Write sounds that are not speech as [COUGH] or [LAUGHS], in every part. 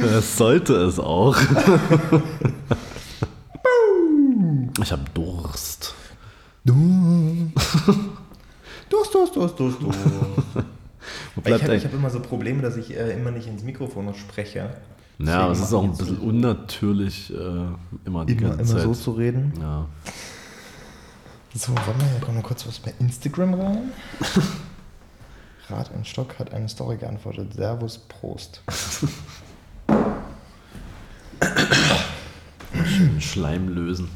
Das sollte es auch. Ich habe Durst. Durst, Durst, Durst, Durst, Durst. Ich habe hab immer so Probleme, dass ich äh, immer nicht ins Mikrofon spreche. Ja, aber es ist auch ein bisschen jetzt unnatürlich, äh, immer die Immer, ganze immer Zeit. so zu reden. ja. So, warte mal, hier kommt noch kurz was bei Instagram rein. [LAUGHS] Rad und Stock hat eine Story geantwortet. Servus, Prost. Schön Schleim lösen.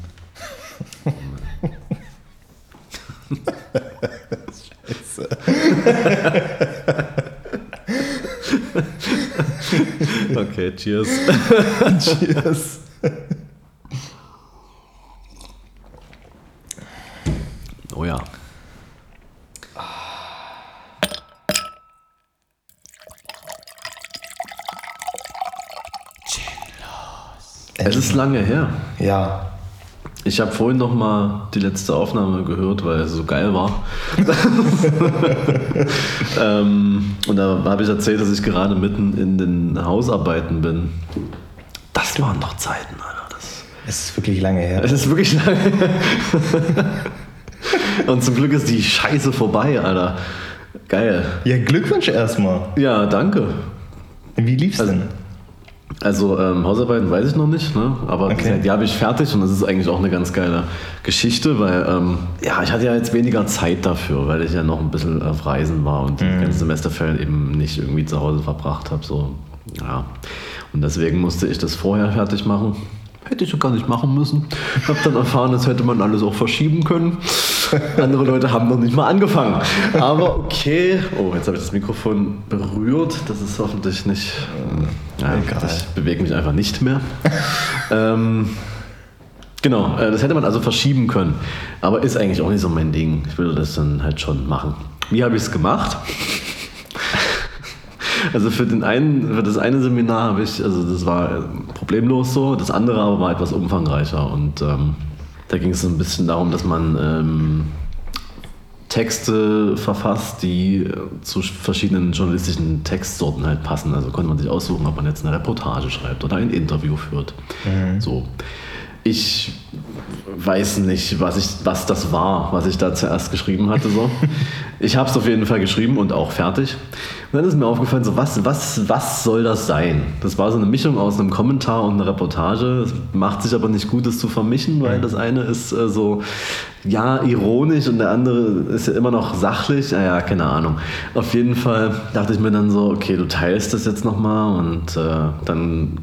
okay, cheers. Cheers. Oh ja. Es ist lange her. Ja. Ich habe vorhin noch mal die letzte Aufnahme gehört, weil es so geil war. [LAUGHS] ähm, und da habe ich erzählt, dass ich gerade mitten in den Hausarbeiten bin. Das waren noch Zeiten, Alter. Das, Es ist wirklich lange her. es ist wirklich lange. her. [LAUGHS] und zum Glück ist die Scheiße vorbei, Alter. Geil. Ja, Glückwunsch erstmal. Ja, danke. Wie lief's Also- denn? Also ähm, Hausarbeiten weiß ich noch nicht, ne? aber Okay. die habe ich fertig und das ist eigentlich auch eine ganz geile Geschichte, weil ähm, ja, ich hatte ja jetzt weniger Zeit dafür, weil ich ja noch ein bisschen auf Reisen war und die ganzen Semesterferien eben nicht irgendwie zu Hause verbracht habe. So. Ja. Und deswegen musste ich das vorher fertig machen. Hätte ich so gar nicht machen müssen. Habe dann erfahren, das hätte man alles auch verschieben können. Andere Leute haben noch nicht mal angefangen. Aber okay. Oh, jetzt habe ich das Mikrofon berührt. Das ist hoffentlich nicht. Ja, Egal. ich bewege mich einfach nicht mehr. [LAUGHS] ähm, genau, äh, das hätte man also verschieben können. Aber ist eigentlich auch nicht so mein Ding. Ich würde das dann halt schon machen. Wie habe ich es gemacht? [LAUGHS] Also für, den einen, für das eine Seminar habe ich, also das war äh, problemlos so, das andere aber war etwas umfangreicher und ähm, da ging es so ein bisschen darum, dass man ähm, Texte verfasst, die äh, zu verschiedenen journalistischen Textsorten halt passen. Also konnte man sich aussuchen, ob man jetzt eine Reportage schreibt oder ein Interview führt. So. Ich weiß nicht, was, ich, was das war, was ich da zuerst geschrieben hatte. So. [LAUGHS] Ich habe es auf jeden Fall geschrieben und auch fertig. Und dann ist mir aufgefallen, so, was, was, was soll das sein? Das war so eine Mischung aus einem Kommentar und einer Reportage. Es macht sich aber nicht gut, das zu vermischen, weil das eine ist äh, so, ja, ironisch und der andere ist ja immer noch sachlich. Naja, keine Ahnung. Auf jeden Fall dachte ich mir dann so, okay, du teilst das jetzt nochmal und äh, dann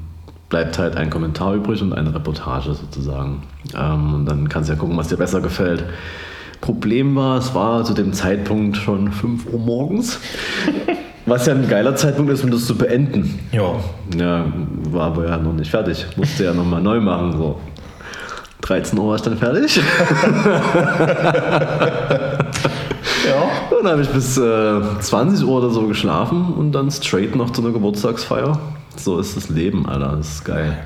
bleibt halt ein Kommentar übrig und eine Reportage sozusagen. Ähm, und dann kannst du ja gucken, was dir besser gefällt. Problem war, es war zu dem Zeitpunkt schon 5 Uhr morgens. [LAUGHS] Was ja ein geiler Zeitpunkt ist, um das zu beenden. Ja. Ja, war aber ja noch nicht fertig. Musste ja nochmal neu machen. So. 13 Uhr war ich dann fertig. [LAUGHS] Ja. Dann habe ich bis äh, 20 Uhr oder so geschlafen und dann straight noch zu einer Geburtstagsfeier. So ist das Leben, Alter. Das ist geil.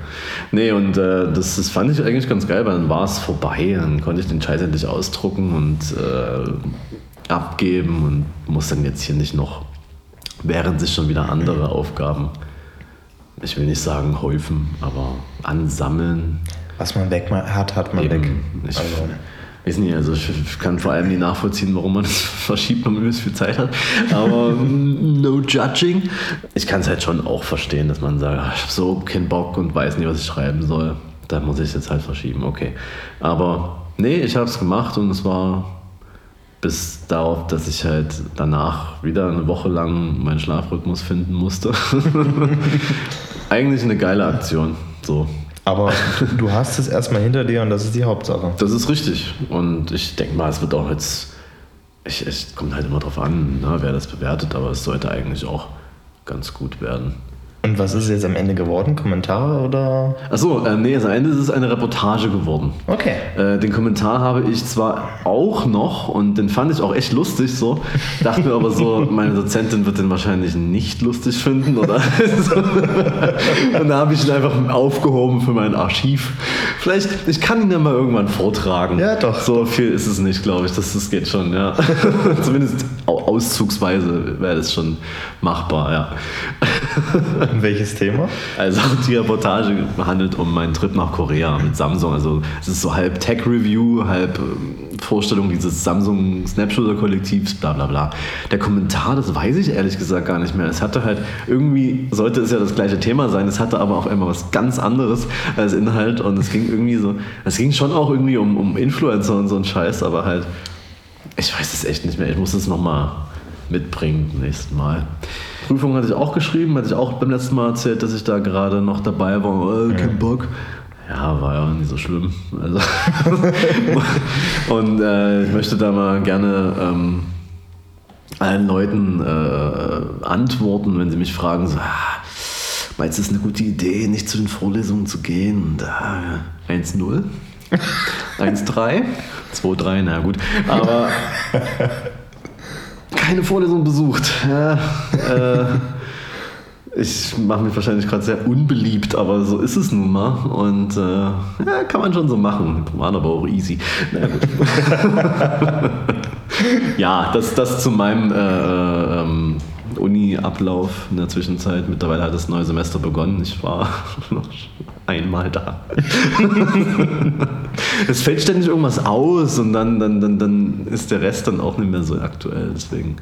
Nee, und äh, das, das fand ich eigentlich ganz geil, weil dann war es vorbei. Dann konnte ich den Scheiß endlich ausdrucken und äh, abgeben und muss dann jetzt hier nicht noch, während sich schon wieder andere Aufgaben, ich will nicht sagen häufen, aber ansammeln. Was man weg hat, hat man Eben. weg. Ich Also, weiß nicht, also ich kann vor allem nie nachvollziehen, warum man das [LAUGHS] verschiebt, wenn man übelst viel Zeit hat. Aber mm, no judging. Ich kann es halt schon auch verstehen, dass man sagt, ach, ich habe so keinen Bock und weiß nicht, was ich schreiben soll. Da muss ich es jetzt halt verschieben, okay. Aber nee, ich habe es gemacht und es war bis darauf, dass ich halt danach wieder eine Woche lang meinen Schlafrhythmus finden musste. [LAUGHS] Eigentlich eine geile Aktion. So, aber du hast es erstmal hinter dir und das ist die Hauptsache. das ist richtig. Und ich denke mal, es wird auch jetzt. Es kommt halt immer drauf an, ne, wer das bewertet, aber es sollte eigentlich auch ganz gut werden. Und was ist jetzt am Ende geworden? Kommentare oder? Achso, äh, nee, also am Ende ist es eine Reportage geworden. Okay. Äh, den Kommentar habe ich zwar auch noch und den fand ich auch echt lustig so, dachte mir aber so, [LAUGHS] meine Dozentin wird den wahrscheinlich nicht lustig finden oder [LAUGHS] und da habe ich ihn einfach aufgehoben für mein Archiv. Vielleicht, ich kann ihn ja mal irgendwann vortragen. Ja, doch. So viel ist es nicht, glaube ich, das, das geht schon, ja. [LAUGHS] Zumindest au- auszugsweise wäre das schon machbar, ja. [LAUGHS] Welches Thema? Also die Reportage handelt um meinen Trip nach Korea mit Samsung. Also es ist so halb Tech-Review, halb ähm, Vorstellung dieses Samsung Snapshooter-Kollektivs, bla bla bla. Der Kommentar, das weiß ich ehrlich gesagt gar nicht mehr. Es hatte halt irgendwie, sollte es ja das gleiche Thema sein, es hatte aber auf einmal was ganz anderes als Inhalt und es ging irgendwie so, es ging schon auch irgendwie um, um Influencer und so ein Scheiß, aber halt, ich weiß es echt nicht mehr. Ich muss es nochmal mitbringen nächsten Mal. Prüfung hatte ich auch geschrieben, hatte ich auch beim letzten Mal erzählt, dass ich da gerade noch dabei war. Äh, kein Bock. Ja, war ja nicht so schlimm. Also [LAUGHS] und äh, ich möchte da mal gerne ähm, allen Leuten äh, antworten, wenn sie mich fragen, so, ah, meinst du, es ist eine gute Idee, nicht zu den Vorlesungen zu gehen? Und, ah, 1-0, 1-3, 2-3, na gut. Aber keine Vorlesung besucht. Ja, äh, ich mache mich wahrscheinlich gerade sehr unbeliebt, aber so ist es nun mal. Und äh, ja, kann man schon so machen. Waren aber auch easy. Na gut. [LAUGHS] ja, das, das zu meinem äh, ähm, Uni-Ablauf in der Zwischenzeit. Mittlerweile hat das neue Semester begonnen. Ich war [LAUGHS] noch einmal da. [LAUGHS] es fällt ständig irgendwas aus und dann, dann, dann, dann ist der Rest dann auch nicht mehr so aktuell. Deswegen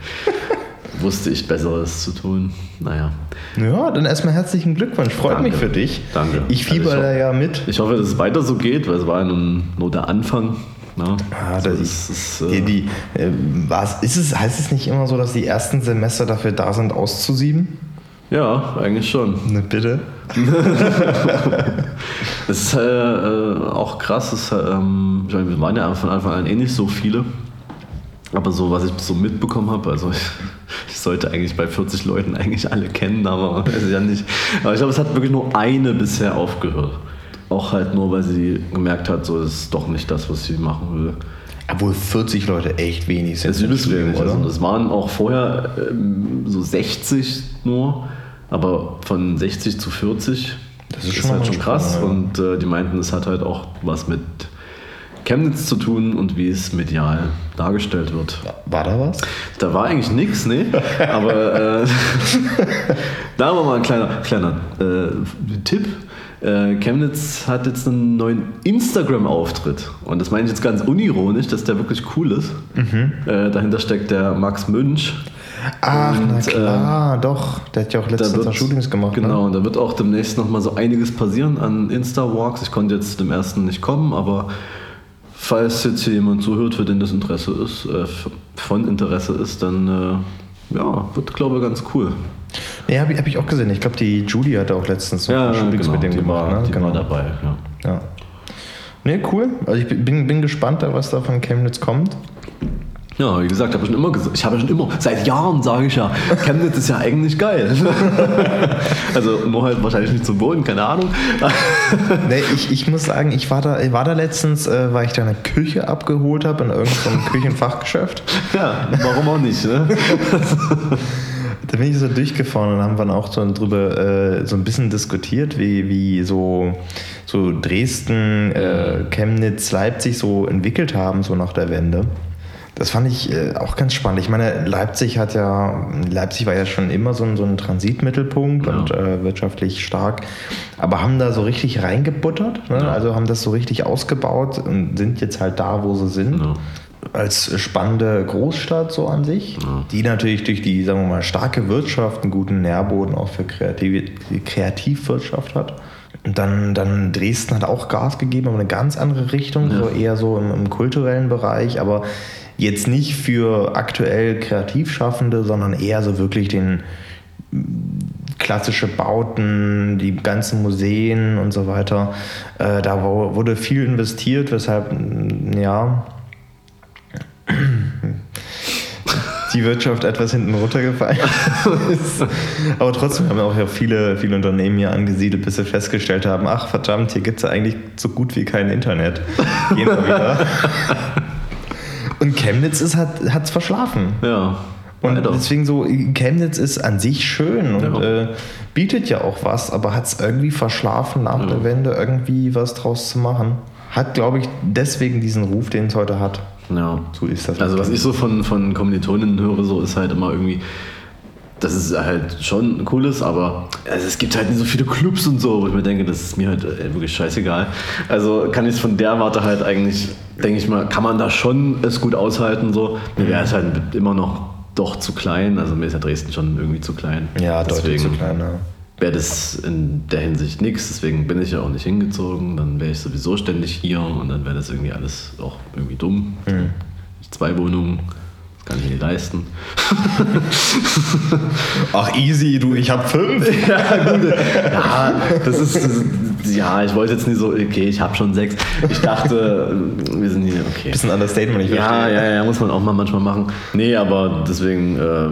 wusste ich Besseres zu tun. Naja. Ja, dann erstmal herzlichen Glückwunsch. Freut Danke. mich für dich. Danke. Ich fieber Also ich da ja mit. Ich hoffe, dass es weiter so geht, weil es war ja nun nur der Anfang. Ne? Ah, Also das ist, Die, äh, die, äh, was, ist es, heißt es nicht immer so, dass die ersten Semester dafür da sind, auszusieben? ja, eigentlich schon. Ne, bitte. [LAUGHS] Es ist äh, äh, auch krass, es, ähm, ich meine, wir waren ja von Anfang an eh nicht so viele. Aber so, was ich so mitbekommen habe, also ich, [LAUGHS] ich sollte eigentlich bei 40 Leuten eigentlich alle kennen, aber [LAUGHS] weiß ich ja nicht. Aber ich glaube, es hat wirklich nur eine bisher aufgehört. Auch halt nur, weil sie gemerkt hat, so ist es doch nicht das, was sie machen will. Obwohl 40 Leute echt wenig sind. Das ist übelst wenig. Also das waren auch vorher ähm, so 60 nur, aber von 60 zu 40 Das ist schon halt schon krass. Sprung. Und äh, die meinten, es hat halt auch was mit Chemnitz zu tun und wie es medial dargestellt wird. War da was? Da war eigentlich nichts, ne? Aber äh, [LAUGHS] da war mal ein kleiner, kleiner äh, Tipp. Äh, Chemnitz hat jetzt einen neuen Instagram-Auftritt. Und das meine ich jetzt ganz unironisch, dass der wirklich cool ist. Mhm. Äh, dahinter steckt der Max Münch. Ach, na Und, klar, doch. Der hat ja auch letztens wird- Shootings gemacht. Genau, Ne? und da wird auch demnächst nochmal so einiges passieren an Insta-Walks. Ich konnte jetzt dem ersten nicht kommen, aber falls jetzt hier jemand zuhört, für den das Interesse ist, äh, von Interesse ist, dann äh, ja, wird, glaube ich, ganz cool. Nee, habe ich, hab ich auch gesehen. Ich glaube, die Julie hatte auch letztens so Ja, Shootings genau, mit dem gemacht. war, ne? die genau. war dabei. Ja. Ja. Nee, cool. Also ich bin, bin gespannt, was da von Chemnitz kommt. Ja, wie gesagt, habe ich schon immer gesagt. Ich habe schon immer, seit Jahren sage ich ja, Chemnitz ist ja eigentlich geil. [LAUGHS] also nur halt wahrscheinlich nicht zum Wohnen, keine Ahnung. [LAUGHS] Nee, ich, ich muss sagen, ich war da, ich war da letztens, äh, weil ich da eine Küche abgeholt habe in irgendeinem Küchenfachgeschäft. [LAUGHS] ja, warum auch nicht, ne? Da bin ich so durchgefahren und haben dann auch so drüber äh, so ein bisschen diskutiert, wie, wie so, so Dresden, äh, Chemnitz, Leipzig so entwickelt haben, so nach der Wende. Das fand ich äh, auch ganz spannend. Ich meine, Leipzig hat ja, Leipzig war ja schon immer so ein, so ein Transitmittelpunkt Ja. und äh, wirtschaftlich stark, aber haben da so richtig reingebuttert, ne? Ja. also haben das so richtig ausgebaut und sind jetzt halt da, wo sie sind Ja. als spannende Großstadt so an sich, die natürlich durch die, sagen wir mal, starke Wirtschaft einen guten Nährboden auch für Kreativ Kreativwirtschaft hat. Und dann, dann Dresden hat auch Gas gegeben, aber eine ganz andere Richtung, Ja. so eher so im, im kulturellen Bereich, aber jetzt nicht für aktuell Kreativschaffende, sondern eher so wirklich den klassische Bauten, die ganzen Museen und so weiter. Äh, da wurde viel investiert, weshalb, mm, ja, die Wirtschaft etwas hinten runtergefallen ist. Aber trotzdem haben auch ja viele, viele Unternehmen hier angesiedelt, bis sie festgestellt haben, ach verdammt, hier gibt es ja eigentlich so gut wie kein Internet. Gehen wir wieder. Und Chemnitz ist, hat es verschlafen. Ja. Und leider. deswegen so, Chemnitz ist an sich schön und Ja. äh, bietet ja auch was, aber hat es irgendwie verschlafen, nach der Wende irgendwie was draus zu machen. Hat, glaube ich, deswegen diesen Ruf, den es heute hat. Ja. So ist das. Also was ich so von, von Kommilitoninnen höre, so ist halt immer irgendwie, dass es halt schon cool ist, aber also es gibt halt nicht so viele Clubs und so, wo ich mir denke, das ist mir halt äh, wirklich scheißegal. Also kann ich es von der Warte halt eigentlich, denke ich mal, kann man da schon es gut aushalten. So. Mir wäre es halt immer noch doch zu klein, also mir ist ja Dresden schon irgendwie zu klein. ja, deutlich zu klein. Ja. wäre das in der Hinsicht nichts, deswegen bin ich ja auch nicht hingezogen. Dann wäre ich sowieso ständig hier und dann wäre das irgendwie alles auch irgendwie dumm. Zwei Wohnungen, das kann ich mir nicht leisten. [LAUGHS] Ach, easy, du, ich habe fünf. [LAUGHS] Ja, das ist, das ist ja, ich wollte jetzt nicht so, okay, ich habe schon sechs. Ich dachte, wir sind hier, okay. Bisschen Understatement, ich Ja, verstehe. ja, ja, muss man auch mal manchmal machen. Nee, aber deswegen, äh,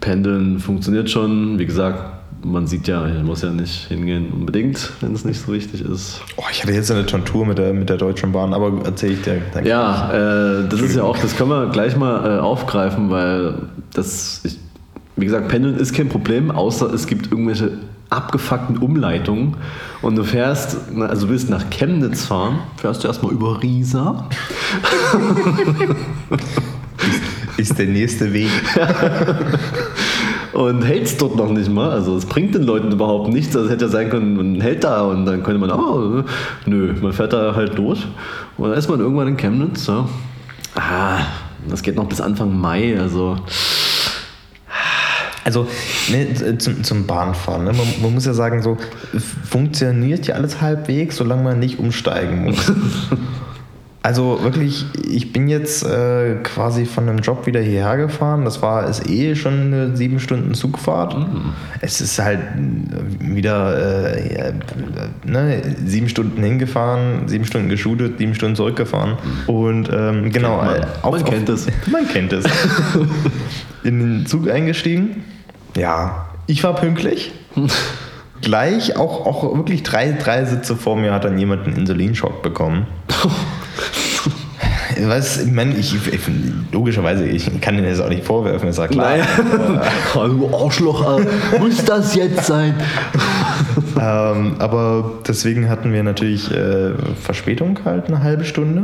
Pendeln funktioniert schon. Wie gesagt, man sieht ja, ich muss ja nicht hingehen unbedingt, wenn es nicht so wichtig ist. Oh, ich hatte jetzt eine Tontur mit der, mit der Deutschen Bahn, aber erzähle ich dir. danke. Ja, äh, das ist ja auch, das können wir gleich mal äh, aufgreifen, weil das, ich, wie gesagt, Pendeln ist kein Problem, außer es gibt irgendwelche abgefuckten Umleitungen und du fährst, also du willst nach Chemnitz fahren, fährst du erstmal über Riesa. Ist der nächste Weg. [LAUGHS] und hältst dort noch nicht mal. Also es bringt den Leuten überhaupt nichts. Also es hätte ja sein können, man hält da und dann könnte man, oh, nö, man fährt da halt durch. Und dann ist man irgendwann in Chemnitz. Ja. Ah, das geht noch bis Anfang Mai. Also Also ne, zum, zum Bahnfahren. Ne? Man, man muss ja sagen, so funktioniert ja alles halbwegs, solange man nicht umsteigen muss. [LAUGHS] Also wirklich, ich bin jetzt äh, quasi von einem Job wieder hierher gefahren. Das war ist eh schon eine sieben Stunden Zugfahrt. Es ist halt äh, wieder äh, ne, sieben Stunden hingefahren, sieben Stunden geschootet, sieben Stunden zurückgefahren. Und ähm, genau, man. äh, [LAUGHS] Man kennt es. Man kennt es. In den Zug eingestiegen. Ja, ich war pünktlich. [LAUGHS] Gleich, auch, auch wirklich drei, drei Sitze vor mir hat dann jemand einen Insulinschock bekommen. [LAUGHS] Was, ich meine, ich, ich, logischerweise, ich kann denen das auch nicht vorwerfen, ist ja klar. [LAUGHS] oh, du Arschloch, muss das jetzt sein? [LAUGHS] Ähm, aber deswegen hatten wir natürlich äh, Verspätung halt eine halbe Stunde.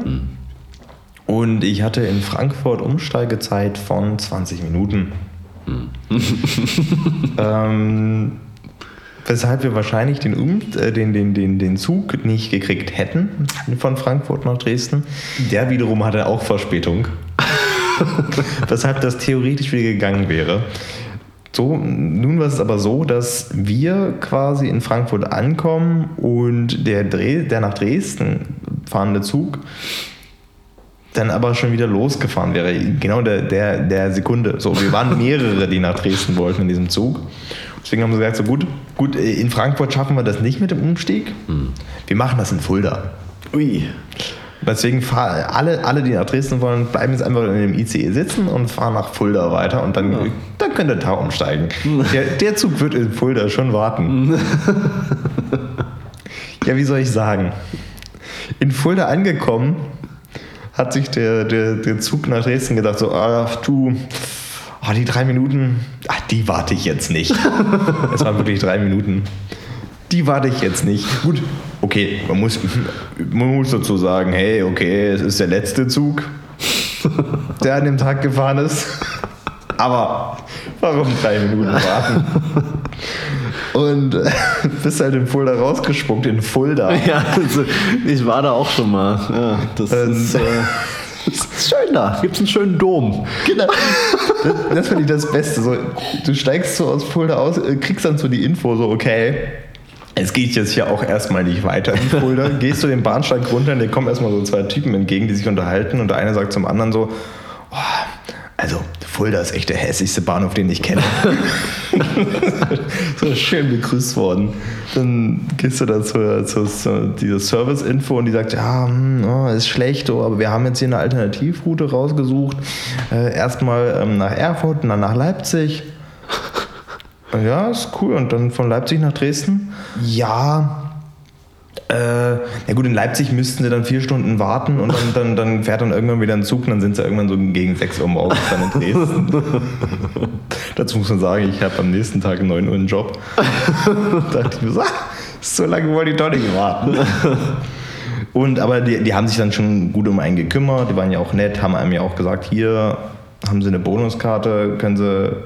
Und ich hatte in Frankfurt Umsteigezeit von 20 Minuten. [LAUGHS] ähm, weshalb wir wahrscheinlich den, um äh, den, den, den, den Zug nicht gekriegt hätten von Frankfurt nach Dresden. Der wiederum hatte auch Verspätung. [LAUGHS] weshalb das theoretisch wieder gegangen wäre. So, nun war es aber so, dass wir quasi in Frankfurt ankommen und der, der nach Dresden fahrende Zug dann aber schon wieder losgefahren wäre. Genau der, der, der Sekunde. So, wir waren mehrere, die nach Dresden wollten in diesem Zug. Deswegen haben wir gesagt, so gut, gut, in Frankfurt schaffen wir das nicht mit dem Umstieg. Wir machen das in Fulda. Ui. Deswegen fahren alle, alle, die nach Dresden wollen, bleiben jetzt einfach in dem ICE sitzen und fahren nach Fulda weiter und dann, dann könnt ihr da umsteigen. Der, der Zug wird in Fulda schon warten. [LAUGHS] ja, wie soll ich sagen? In Fulda angekommen, hat sich der, der, der Zug nach Dresden gedacht, so, ach du, ah, die drei Minuten, ach, die warte ich jetzt nicht. es waren wirklich drei Minuten. Die warte ich jetzt nicht. Gut, okay, man muss, man muss dazu sagen, hey, okay, es ist der letzte Zug, der an dem Tag gefahren ist. Aber warum drei Minuten warten? Und äh, bist halt in Fulda rausgespuckt, in Fulda. Ja, also, ich war da auch schon mal. Ja, das Ähm, ist, äh, das ist schön da. Gibt es einen schönen Dom. Genau. Das, das finde ich das Beste. So, du steigst so aus Fulda aus, äh, kriegst dann so die Info, so, okay, es geht jetzt hier auch erstmal nicht weiter in Fulda. [LAUGHS] Gehst du den Bahnsteig runter und dir kommen erstmal so zwei Typen entgegen, die sich unterhalten und der eine sagt zum anderen so, oh, Also, Fulda ist echt der hässlichste Bahnhof, den ich kenne. [LAUGHS] so schön begrüßt worden. Dann gehst du da zur, zur, zur dieser Service-Info und die sagt, ja, hm, oh, ist schlecht, oh, aber wir haben jetzt hier eine Alternativroute rausgesucht. Äh, erstmal ähm, nach Erfurt und dann nach Leipzig. [LAUGHS] Ja, ist cool. Und dann von Leipzig nach Dresden? Ja, äh, ja gut, in Leipzig müssten sie dann vier Stunden warten und dann, dann, dann fährt dann irgendwann wieder ein Zug und dann sind sie irgendwann so gegen 6 Uhr morgens dann in Dresden. [LAUGHS] Dazu muss man sagen, ich habe am nächsten Tag um 9 Uhr einen Job. da dachte ich mir so, ah, so lange wollte ich doch nicht warten. Und aber die, die haben sich dann schon gut um einen gekümmert, die waren ja auch nett, haben einem ja auch gesagt, hier haben sie eine Bonuskarte, können sie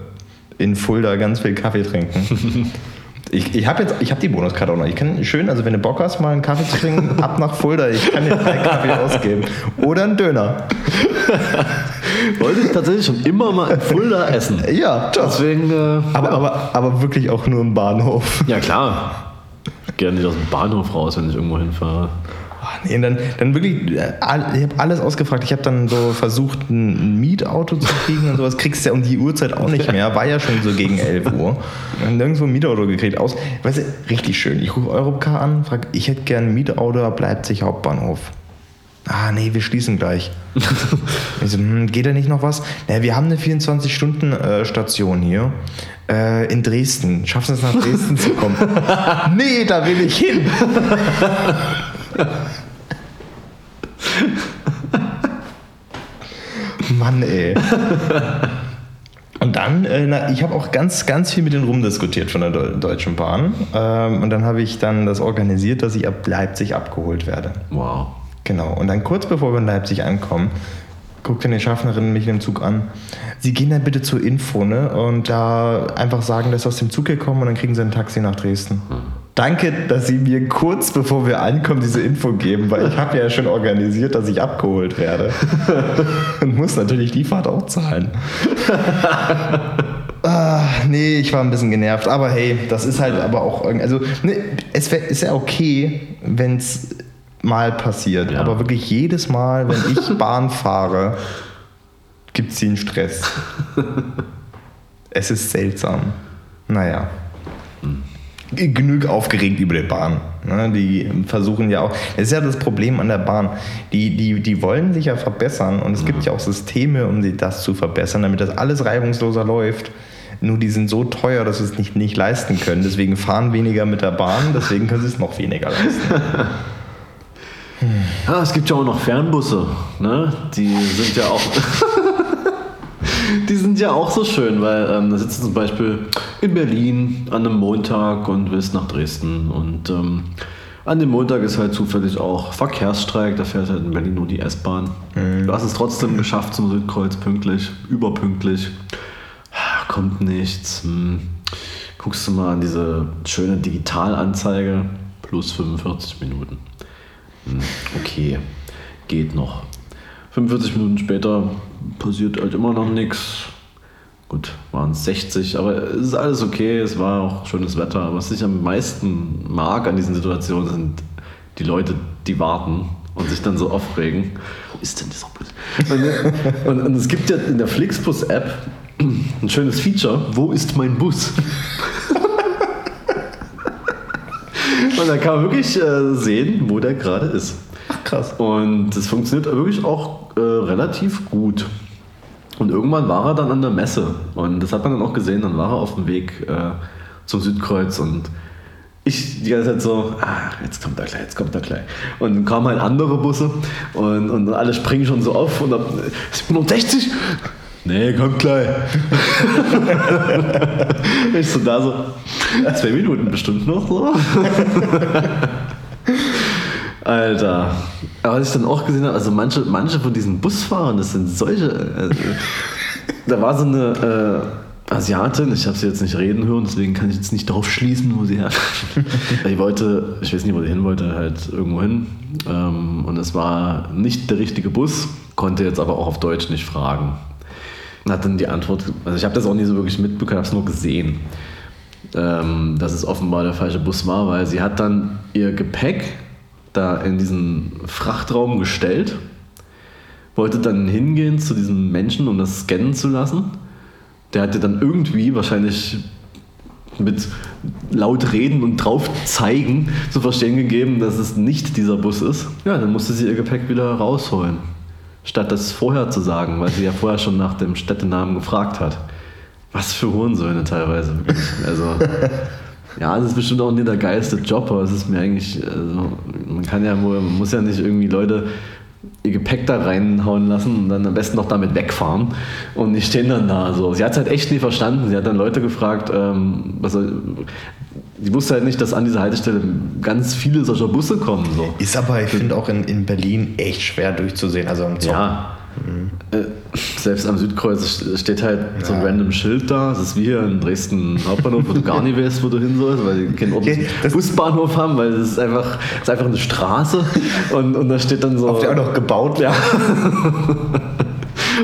in Fulda ganz viel Kaffee trinken. [LAUGHS] Ich, ich habe jetzt, ich habe die Bonuskarte auch noch. Ich kann schön, also wenn du Bock hast, mal einen Kaffee zu trinken, ab nach Fulda. Ich kann dir drei Kaffee [LAUGHS] ausgeben. Oder einen Döner. [LAUGHS] Wollte ich tatsächlich schon immer mal in Fulda essen. Ja, doch. Deswegen, äh, aber, ja. aber, aber wirklich auch nur im Bahnhof. Ja, klar. Gerne nicht aus dem Bahnhof raus, wenn ich irgendwo hinfahre. Nee, dann, dann wirklich, äh, ich habe alles ausgefragt. Ich habe dann so versucht, ein Mietauto zu kriegen und sowas. Kriegst du ja um die Uhrzeit auch nicht mehr. War ja schon so gegen [LAUGHS] 11 Uhr. Nirgendwo ein Mietauto gekriegt. Aus, weißt du, richtig schön. Ich rufe Europcar an, frage, ich hätte gern ein Mietauto ab Leipzig Hauptbahnhof. Ah, nee, wir schließen gleich. [LAUGHS] ich so, hm, geht da nicht noch was? Naja, wir haben eine 24-Stunden-Station hier äh, in Dresden. Schaffen Sie es nach Dresden zu kommen? [LAUGHS] nee, da will ich hin. [LAUGHS] Mann, ey. Und dann, äh, na, ich habe auch ganz, ganz viel mit denen rumdiskutiert von der Deutschen Bahn. Ähm, und dann habe ich dann das organisiert, dass ich ab Leipzig abgeholt werde. Wow. Genau. Und dann kurz bevor wir in Leipzig ankommen, guckt dann die Schaffnerin mich in den Zug an. Sie gehen dann bitte zur Info, ne? Und da einfach sagen, dass sie aus dem Zug gekommen und dann kriegen sie ein Taxi nach Dresden. Hm. Danke, dass Sie mir kurz bevor wir ankommen diese Info geben, weil ich habe ja schon organisiert, dass ich abgeholt werde. Und muss natürlich die Fahrt auch zahlen. [LAUGHS] ah, nee, ich war ein bisschen genervt. Aber hey, das ist halt aber auch irgendwie. Also, ne, es wär, ist ja okay, wenn es mal passiert. Ja. Aber wirklich jedes Mal, wenn ich [LAUGHS] Bahn fahre, gibt es den Stress. [LAUGHS] es ist seltsam. Naja. Hm genug aufgeregt über die Bahn. Ne? Die versuchen ja auch, das ist ja das Problem an der Bahn, die, die, die wollen sich ja verbessern und es gibt ja auch Systeme, um das zu verbessern, damit das alles reibungsloser läuft. Nur die sind so teuer, dass sie es nicht, nicht leisten können. Deswegen fahren weniger mit der Bahn, deswegen können sie es noch weniger leisten. [LAUGHS] Ja, es gibt ja auch noch Fernbusse. Ne? Die sind ja auch. [LAUGHS] [LAUGHS] die sind ja auch so schön, weil ähm, da sitzt zum Beispiel in Berlin an einem Montag und willst nach Dresden. Und ähm, an dem Montag ist halt zufällig auch Verkehrsstreik, da fährt halt in Berlin nur die S-Bahn. Mhm. Du hast es trotzdem geschafft zum Südkreuz pünktlich, überpünktlich. Kommt nichts. Hm. Guckst du mal an diese schöne Digitalanzeige, plus 45 Minuten. Hm. Okay, geht noch. 45 Minuten später passiert halt immer noch nichts. Gut, waren es 60, aber es ist alles okay, es war auch schönes Wetter. Was ich am meisten mag an diesen Situationen sind die Leute, die warten und sich dann so aufregen. Wo ist denn dieser Bus? Und, und, und es gibt ja in der Flixbus-App ein schönes Feature, wo ist mein Bus? [LAUGHS] und da kann man wirklich äh, sehen, wo der gerade ist. Ach krass. Und das funktioniert wirklich auch äh, relativ gut. Und irgendwann war er dann an der Messe und das hat man dann auch gesehen, dann war er auf dem Weg äh, zum Südkreuz und ich die ganze Zeit so, ah, jetzt kommt er gleich, jetzt kommt er gleich. Und dann kamen halt andere Busse und, und alle springen schon so auf und dann, 67? Nee, kommt gleich. [LAUGHS] ich so da so, zwei Minuten bestimmt noch so. [LAUGHS] Alter. Aber was ich dann auch gesehen habe, also manche, manche von diesen Busfahrern, das sind solche. Also, da war so eine äh, Asiatin, ich habe sie jetzt nicht reden hören, deswegen kann ich jetzt nicht darauf schließen, wo sie herkommt. [LAUGHS] ich wollte, ich weiß nicht, wo sie hin wollte, halt irgendwo hin. Ähm, und es war nicht der richtige Bus, konnte jetzt aber auch auf Deutsch nicht fragen. Und hat dann die Antwort, also ich habe das auch nie so wirklich mitbekommen, habe es nur gesehen, ähm, dass es offenbar der falsche Bus war, weil sie hat dann ihr Gepäck da in diesen Frachtraum gestellt wollte dann hingehen zu diesem Menschen, um das scannen zu lassen. Der hatte dann irgendwie wahrscheinlich mit laut reden und drauf zeigen zu verstehen gegeben, dass es nicht dieser Bus ist. Ja, dann musste sie ihr Gepäck wieder rausholen. Statt das vorher zu sagen, weil sie ja vorher schon nach dem Städtenamen gefragt hat. Was für Hurensöhne teilweise. [LAUGHS] Also, ja, das ist bestimmt auch nicht der geilste Job, aber es ist mir eigentlich, also, man kann ja wohl, man muss ja nicht irgendwie Leute ihr Gepäck da reinhauen lassen und dann am besten noch damit wegfahren. Und die stehen dann da. So. Sie hat es halt echt nie verstanden. Sie hat dann Leute gefragt, ähm, was soll, sie wusste halt nicht, dass an dieser Haltestelle ganz viele solcher Busse kommen. So. Ist aber, ich finde, auch in, in Berlin echt schwer durchzusehen. Also am Zoll. Ja. Äh, selbst am Südkreuz steht halt so ein random Schild da. Das ist wie hier in Dresden Hauptbahnhof, wo du gar nicht [LAUGHS] weißt, wo du hin sollst, weil die keinen ordentlichen Okay, Busbahnhof haben, weil es ist einfach, ist einfach eine Straße und, und da steht dann so. Auf der auch noch gebaut ja. [LAUGHS]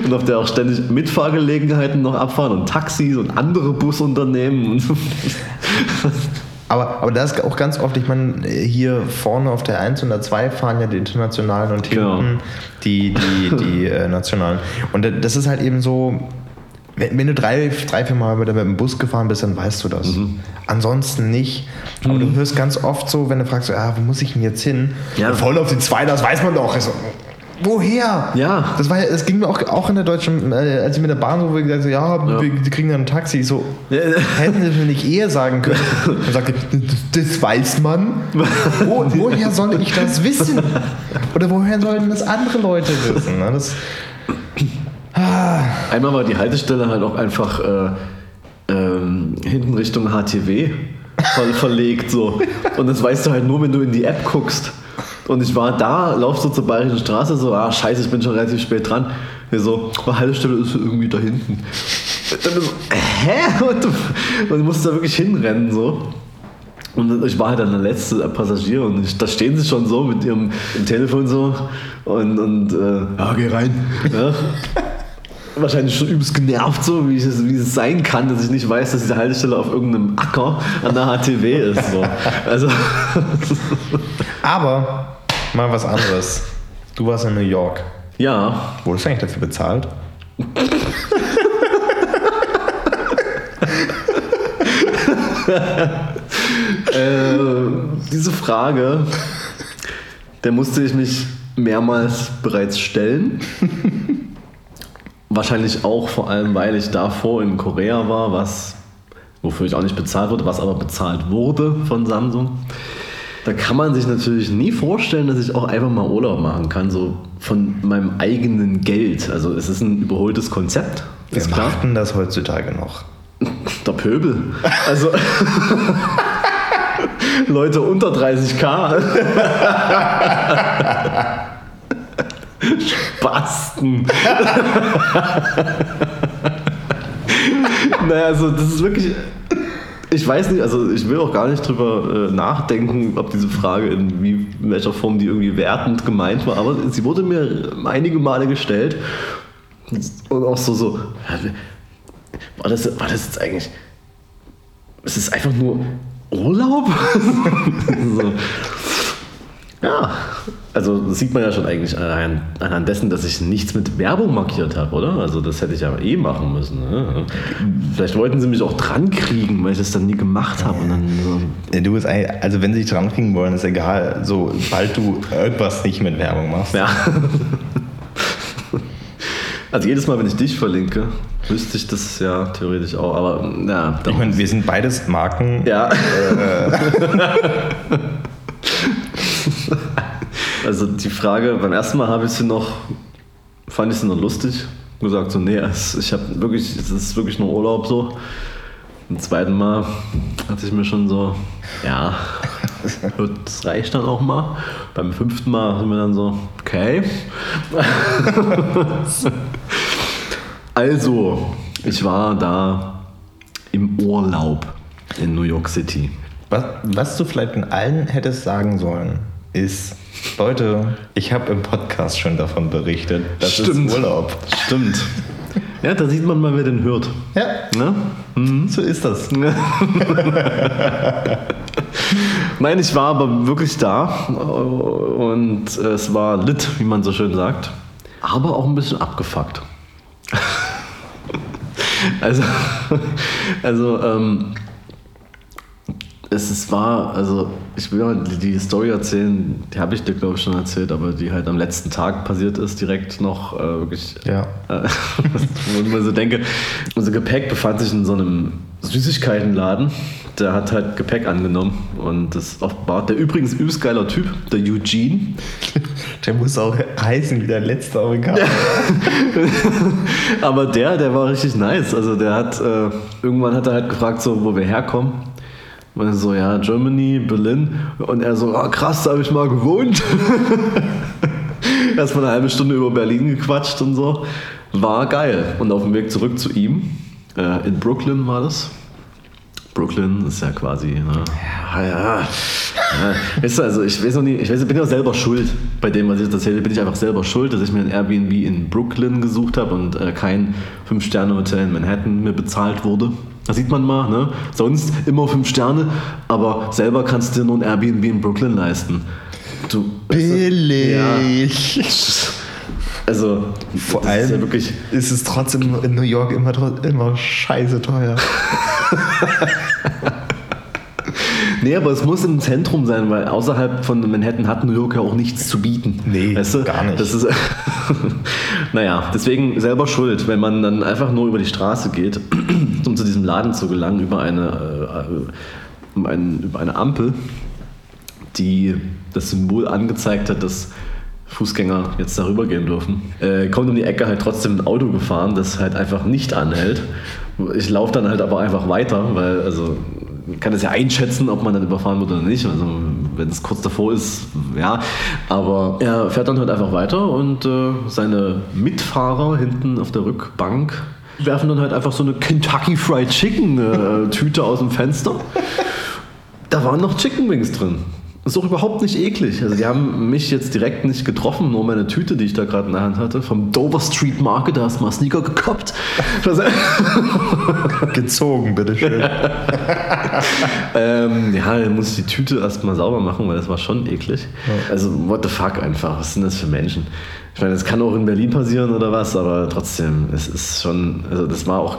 Und auf der auch ständig Mitfahrgelegenheiten noch abfahren und Taxis und andere Busunternehmen. Und [LAUGHS] Aber, aber da ist auch ganz oft, ich meine, hier vorne auf der 1 und der 2 fahren ja die internationalen und hinten Genau. die, die, die [LAUGHS] äh, nationalen. Und das ist halt eben so, wenn, wenn du drei, drei, vier Mal mit dem Bus gefahren bist, dann weißt du das. Mhm. Ansonsten nicht. Aber du hörst ganz oft so, wenn du fragst, so, ah, wo muss ich denn jetzt hin? Ja. Voll auf die 2, das weiß man doch. Ich so, woher? Ja. Das, war, ja- das ging mir auch, auch in der deutschen, äh, als ich mit der Bahn so gesagt so, ja, wir, die kriegen dann ein Taxi. Ich so, Hätten sie mir nicht eher sagen können. [LAUGHS] Und sagte, das, weiß man. Wo, woher soll ich das wissen? Oder woher sollen das andere Leute wissen? ne? Das, Einmal war die Haltestelle halt auch einfach äh, ähm, hinten Richtung HTW ver [LAUGHS] verlegt. So. Und das weißt du halt nur, wenn du in die App guckst. Und ich war da, lauf so zur Bayerischen Straße, so, ah, scheiße, ich bin schon relativ spät dran. Hier so, oh, Haltestelle ist irgendwie da hinten. Dann so, hä? Und, und du musst da wirklich hinrennen, so. Und ich war halt dann der letzte Passagier und ich, da stehen sie schon so mit ihrem Telefon so und, und äh, ja, geh rein. Ja. [LAUGHS] Wahrscheinlich schon übelst genervt, so wie, ich es, wie es sein kann, dass ich nicht weiß, dass diese Haltestelle auf irgendeinem Acker an der HTW ist. So. Also, [LAUGHS] aber mal was anderes. Du warst in New York. ja, Wurdest du eigentlich dafür bezahlt? [LAUGHS] äh, diese Frage, der musste ich mich mehrmals bereits stellen. Wahrscheinlich auch vor allem, weil ich davor in Korea war, was wofür ich auch nicht bezahlt wurde, was aber bezahlt wurde von Samsung. Da kann man sich natürlich nie vorstellen, dass ich auch einfach mal Urlaub machen kann, so von meinem eigenen Geld. Also es ist ein überholtes Konzept, macht denn das heutzutage noch? [LAUGHS] Der Pöbel. Also [LAUGHS] Leute unter 30k. [LAUGHS] Spasten. naja, also das ist wirklich. Ich weiß nicht, also ich will auch gar nicht drüber äh, nachdenken, ob diese Frage in, wie, in welcher Form die irgendwie wertend gemeint war, aber sie wurde mir einige Male gestellt und auch so, so, war das, war das jetzt eigentlich. Es ist einfach nur Urlaub? [LAUGHS] so. Ja, also das sieht man ja schon eigentlich anhand, dessen, dass ich nichts mit Werbung markiert habe, oder? Also das hätte ich ja eh machen müssen. Ne? Vielleicht wollten sie mich auch dran kriegen, weil ich das dann nie gemacht habe. So, Du bist also wenn sie dich dran kriegen wollen, ist egal. Sobald du irgendwas nicht mit Werbung machst. ja. Also jedes Mal, wenn ich dich verlinke, wüsste ich das ja theoretisch auch. Aber ja, Ich meine, wir sind beides Marken. Ja. [LAUGHS] also die Frage, beim ersten Mal habe ich sie noch, fand ich sie noch lustig. Gesagt so, nee, es, ich habe wirklich, es ist wirklich nur Urlaub so. Beim zweiten Mal hatte ich mir schon so, ja, [LAUGHS] das reicht dann auch mal. Beim fünften Mal sind wir dann so, okay. [LAUGHS] also, ich war da im Urlaub in New York City. Was, was du vielleicht in allen hättest sagen sollen, ist, Leute, ich habe im Podcast schon davon berichtet. Das Stimmt. ist Urlaub. Stimmt. Ja, da sieht man mal, wer den hört. Ja, Ne? so ist das. [LAUGHS] Nein, ich war aber wirklich da und es war lit, wie man so schön sagt. aber auch ein bisschen abgefuckt. [LAUGHS] also, [LAUGHS] also ähm, es, es war, also ich will mal die, Story erzählen, die habe ich dir glaube ich schon erzählt, aber die halt am letzten Tag passiert ist, direkt noch äh, wirklich, Ja. äh, [LAUGHS] wo ich mir so denke, unser Gepäck befand sich in so einem Süßigkeitenladen, der hat halt Gepäck angenommen und das offenbart, der übrigens übelst geiler Typ, der Eugene, [LAUGHS] Der muss auch heißen wie der letzte Amerikaner. [LAUGHS] Aber der, der war richtig nice. Also der hat, äh, irgendwann hat er halt gefragt, so, wo wir herkommen. Und er so, ja, Germany, Berlin. Und er so, ah, krass, da habe ich mal gewohnt. [LAUGHS] Erstmal eine halbe Stunde über Berlin gequatscht und so. War geil. Und auf dem Weg zurück zu ihm, äh, in Brooklyn war das. Brooklyn ist ja quasi, ne? ja, ja. ja. Weißt du, also ich weiß noch nie, ich weiß, bin ja selber schuld bei dem, was ich jetzt erzähle, bin ich einfach selber schuld, dass ich mir ein Airbnb in Brooklyn gesucht habe und äh, kein 5-Sterne-Hotel in Manhattan mir bezahlt wurde. Da sieht man mal, ne? Sonst immer 5 Sterne, aber selber kannst du dir nur ein Airbnb in Brooklyn leisten. Du, Billig. also, Vor das allem ist ja wirklich. ist es trotzdem in New York immer, immer scheiße teuer. Nee, aber es muss im Zentrum sein, weil außerhalb von Manhattan hat New York ja auch nichts zu bieten. Nee, weißt du? gar nicht. Das ist, [LAUGHS] naja, deswegen selber schuld, wenn man dann einfach nur über die Straße geht, [CLEARS THROAT] um zu diesem Laden zu gelangen, über eine, äh, um einen, über eine Ampel, die das Symbol angezeigt hat, dass Fußgänger jetzt darüber gehen dürfen. Äh, kommt um die Ecke halt trotzdem ein Auto gefahren, das halt einfach nicht anhält. Ich laufe dann halt aber einfach weiter, weil also kann es ja einschätzen, ob man dann überfahren wird oder nicht. Also wenn es kurz davor ist, ja. Aber er fährt dann halt einfach weiter und äh, seine Mitfahrer hinten auf der Rückbank werfen dann halt einfach so eine Kentucky Fried Chicken äh, Tüte aus dem Fenster. Da waren noch Chicken Wings drin. Ist auch überhaupt nicht eklig. Also die haben mich jetzt direkt nicht getroffen, nur meine Tüte, die ich da gerade in der Hand hatte, vom Dover Street Market, da hast du mal Sneaker gekoppt. [LAUGHS] Gezogen, bitteschön. [LAUGHS] ähm, ja, dann muss ich die Tüte erstmal sauber machen, weil das war schon eklig. Also, what the fuck einfach, was sind das für Menschen? Ich meine, das kann auch in Berlin passieren oder was, aber trotzdem, es ist schon, also das war auch,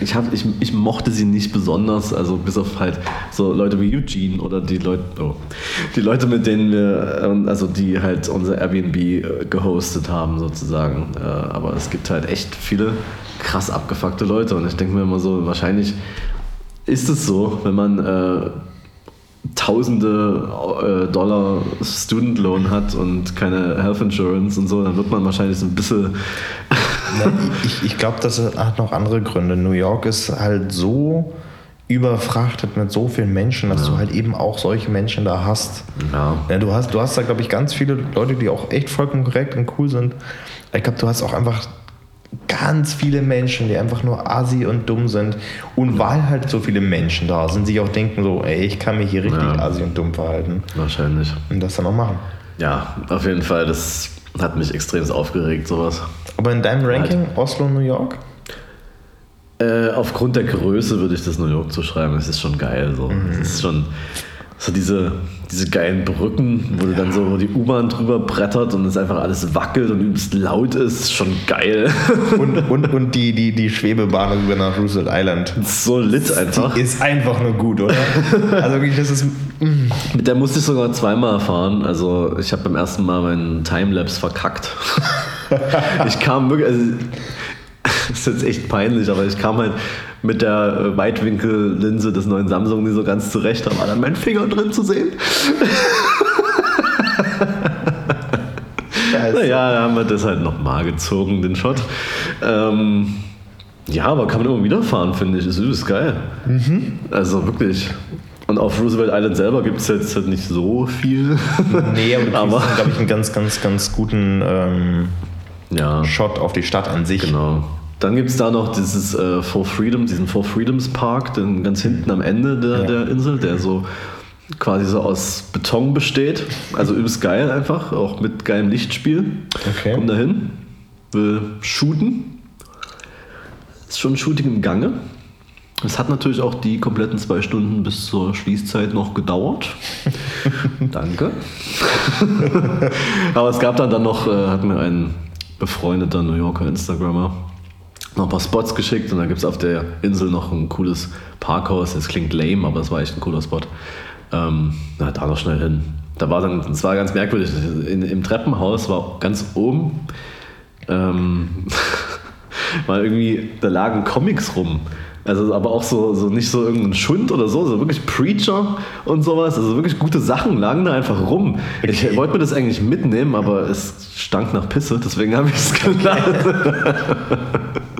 ich, hab, ich, ich mochte sie nicht besonders, also bis auf halt so Leute wie Eugene oder die Leute, oh, die Leute, mit denen wir, ähm, also die halt unser Airbnb äh, gehostet haben sozusagen. Äh, Aber es gibt halt echt viele krass abgefuckte Leute und ich denke mir immer so, wahrscheinlich ist es so, wenn man äh, tausende äh, Dollar Student Loan hat und keine Health Insurance und so, dann wird man wahrscheinlich so ein bisschen. Na, ich ich glaube, das hat noch andere Gründe. New York ist halt so überfrachtet mit so vielen Menschen, dass du halt eben auch solche Menschen da hast. Ja. Ja, du hast, du hast da, glaube ich, ganz viele Leute, die auch echt vollkommen korrekt und cool sind. Ich glaube, du hast auch einfach ganz viele Menschen, die einfach nur asi und dumm sind. Und weil halt so viele Menschen da sind, sich auch denken so, ey, ich kann mich hier richtig Ja. asi und dumm verhalten. Wahrscheinlich. Und das dann auch machen. Ja, auf jeden Fall, das hat mich extrem aufgeregt, sowas. Aber in deinem Ranking Oslo, New York? Äh, aufgrund der Größe würde ich das New York zuschreiben. Es ist schon geil. So. Es ist schon so diese, diese geilen Brücken, wo du dann so die U-Bahn drüber brettert und es einfach alles wackelt und übelst laut ist. schon geil. [LAUGHS] Und, und, und die, die, die Schwebebahn rüber nach Roosevelt Island. so lit einfach. Die ist einfach nur gut, oder? [LAUGHS] Also wirklich, das ist. Mit der musste ich sogar zweimal fahren. Also ich habe beim ersten Mal meinen Timelapse verkackt. [LAUGHS] ich kam wirklich, also, das ist jetzt echt peinlich, aber ich kam halt mit der äh, Weitwinkellinse des neuen Samsung nicht so ganz zurecht, da war dann mein Finger drin zu sehen. [LAUGHS] Naja, da haben wir das halt nochmal gezogen, den Shot. Ähm, ja, aber kann man immer wieder fahren, finde ich. Ist übelst geil. Also wirklich. Und auf Roosevelt Island selber gibt es jetzt halt nicht so viel. Nee, aber Aber- glaube ich, einen ganz, ganz, ganz guten ähm, Ja, Shot auf die Stadt an sich. genau. Dann gibt es da noch dieses äh, Four Freedom, diesen Four Freedoms Park, den ganz hinten am Ende der, Ja. der Insel, der so quasi so aus Beton besteht. Also übelst geil einfach, auch mit geilem Lichtspiel. Okay. Komm da hin, will shooten. Ist schon ein Shooting im Gange. Es hat natürlich auch die kompletten zwei Stunden bis zur Schließzeit noch gedauert. [LAUGHS] Danke. [LAUGHS] Aber es gab dann, dann noch, äh, hat mir ein befreundeter New Yorker Instagrammer noch ein paar Spots geschickt und dann gibt es auf der Insel noch ein cooles Parkhaus. Das klingt lame, aber es war echt ein cooler Spot. Ähm, na, da noch schnell hin. Da war dann, es war ganz merkwürdig. In, Im Treppenhaus war ganz oben, ähm, [LAUGHS] war irgendwie, da lagen Comics rum. Also aber auch so, so nicht so irgendein Schund oder so, so wirklich Preacher und sowas. Also wirklich gute Sachen lagen da einfach rum. Okay. Ich wollte mir das eigentlich mitnehmen, aber es stank nach Pisse, deswegen habe ich es gelassen. [LAUGHS]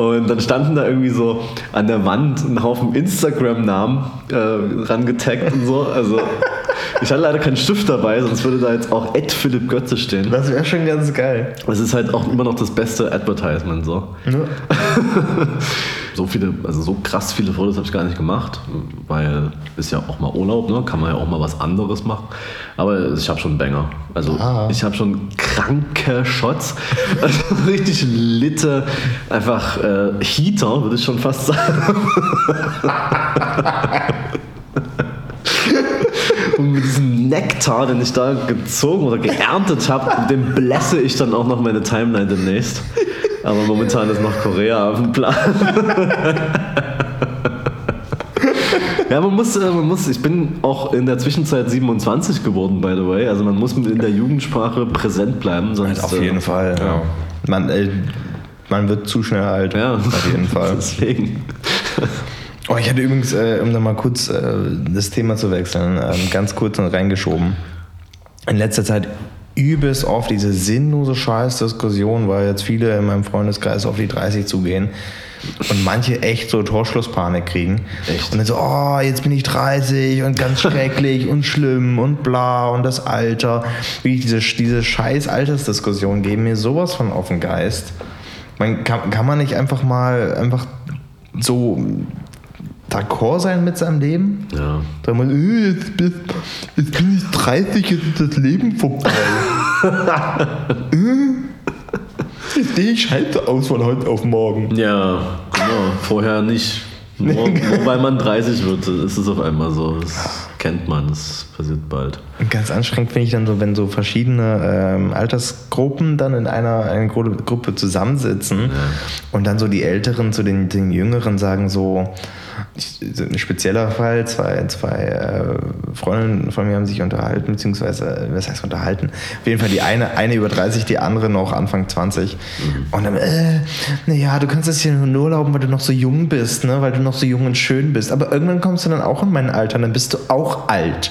Und dann standen da irgendwie so an der Wand ein Haufen Instagram-Namen äh, rangetaggt und so. Also ich hatte leider keinen Stift dabei, sonst würde da jetzt auch Ed Philipp Götze stehen. Das wäre schon ganz geil. Das ist halt auch immer noch das beste Advertisement so. Ja. [LAUGHS] so viele, also so krass viele Fotos habe ich gar nicht gemacht, weil ist ja auch mal Urlaub, ne? kann man ja auch mal was anderes machen. Aber ich habe schon Banger. Also ah. ich habe schon kranke Shots, [LAUGHS] also richtig litte, einfach äh, Heater, würde ich schon fast sagen. Und mit diesem Nektar, den ich da gezogen oder geerntet habe, den blässe ich dann auch noch meine Timeline demnächst. Aber momentan ist noch Korea auf dem Plan. Ja, man muss, äh, man muss, ich bin auch in der Zwischenzeit 27 geworden, by the way. Also man muss in der Jugendsprache präsent bleiben. Sonst, auf jeden äh, Fall. Ja. Man, äh, man wird zu schnell alt. Ja, auf jeden [LAUGHS] Fall. Deswegen. Oh, ich hatte übrigens, äh, um da mal kurz äh, das Thema zu wechseln, ähm, ganz kurz und reingeschoben. In letzter Zeit übelst oft diese sinnlose Scheißdiskussion, weil jetzt viele in meinem Freundeskreis auf die 30 zugehen und manche echt so Torschlusspanik kriegen. Echt? Und dann so, oh, jetzt bin ich 30 und ganz [LAUGHS] schrecklich und schlimm und bla und das Alter. Wie diese, diese scheiß Altersdiskussion geben mir sowas von auf den Geist. Man, kann, kann man nicht einfach mal einfach so d'accord sein mit seinem Leben. Ja. Sagen wir, äh, jetzt, bist, jetzt bin ich 30, jetzt ist das Leben vorbei. [LAUGHS] äh, jetzt sehe ich scheiße aus von heute auf morgen. Ja, genau. Vorher nicht. Nur, nur, weil man 30 wird, ist es auf einmal so. Das kennt man, das passiert bald. Ganz anstrengend finde ich dann so, wenn so verschiedene ähm, Altersgruppen dann in einer, einer Gruppe zusammensitzen ja. und dann so die Älteren zu den, den Jüngeren sagen so, ein spezieller Fall. Zwei, zwei äh, Freundinnen von mir haben sich unterhalten, beziehungsweise, was heißt unterhalten? Auf jeden Fall die eine, eine über 30, die andere noch Anfang 20. Mhm. Und dann, äh, naja, du kannst das hier nur erlauben, weil du noch so jung bist, ne? weil du noch so jung und schön bist. Aber irgendwann kommst du dann auch in mein Alter, dann bist du auch alt.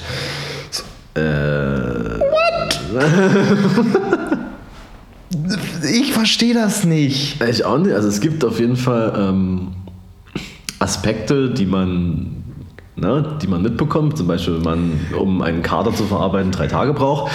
So. Äh. What? [LAUGHS] ich verstehe das nicht. Ich auch nicht. Also es gibt auf jeden Fall ähm, Aspekte, die man, ne, die man mitbekommt. Zum Beispiel, wenn man, um einen Kader zu verarbeiten, drei Tage braucht.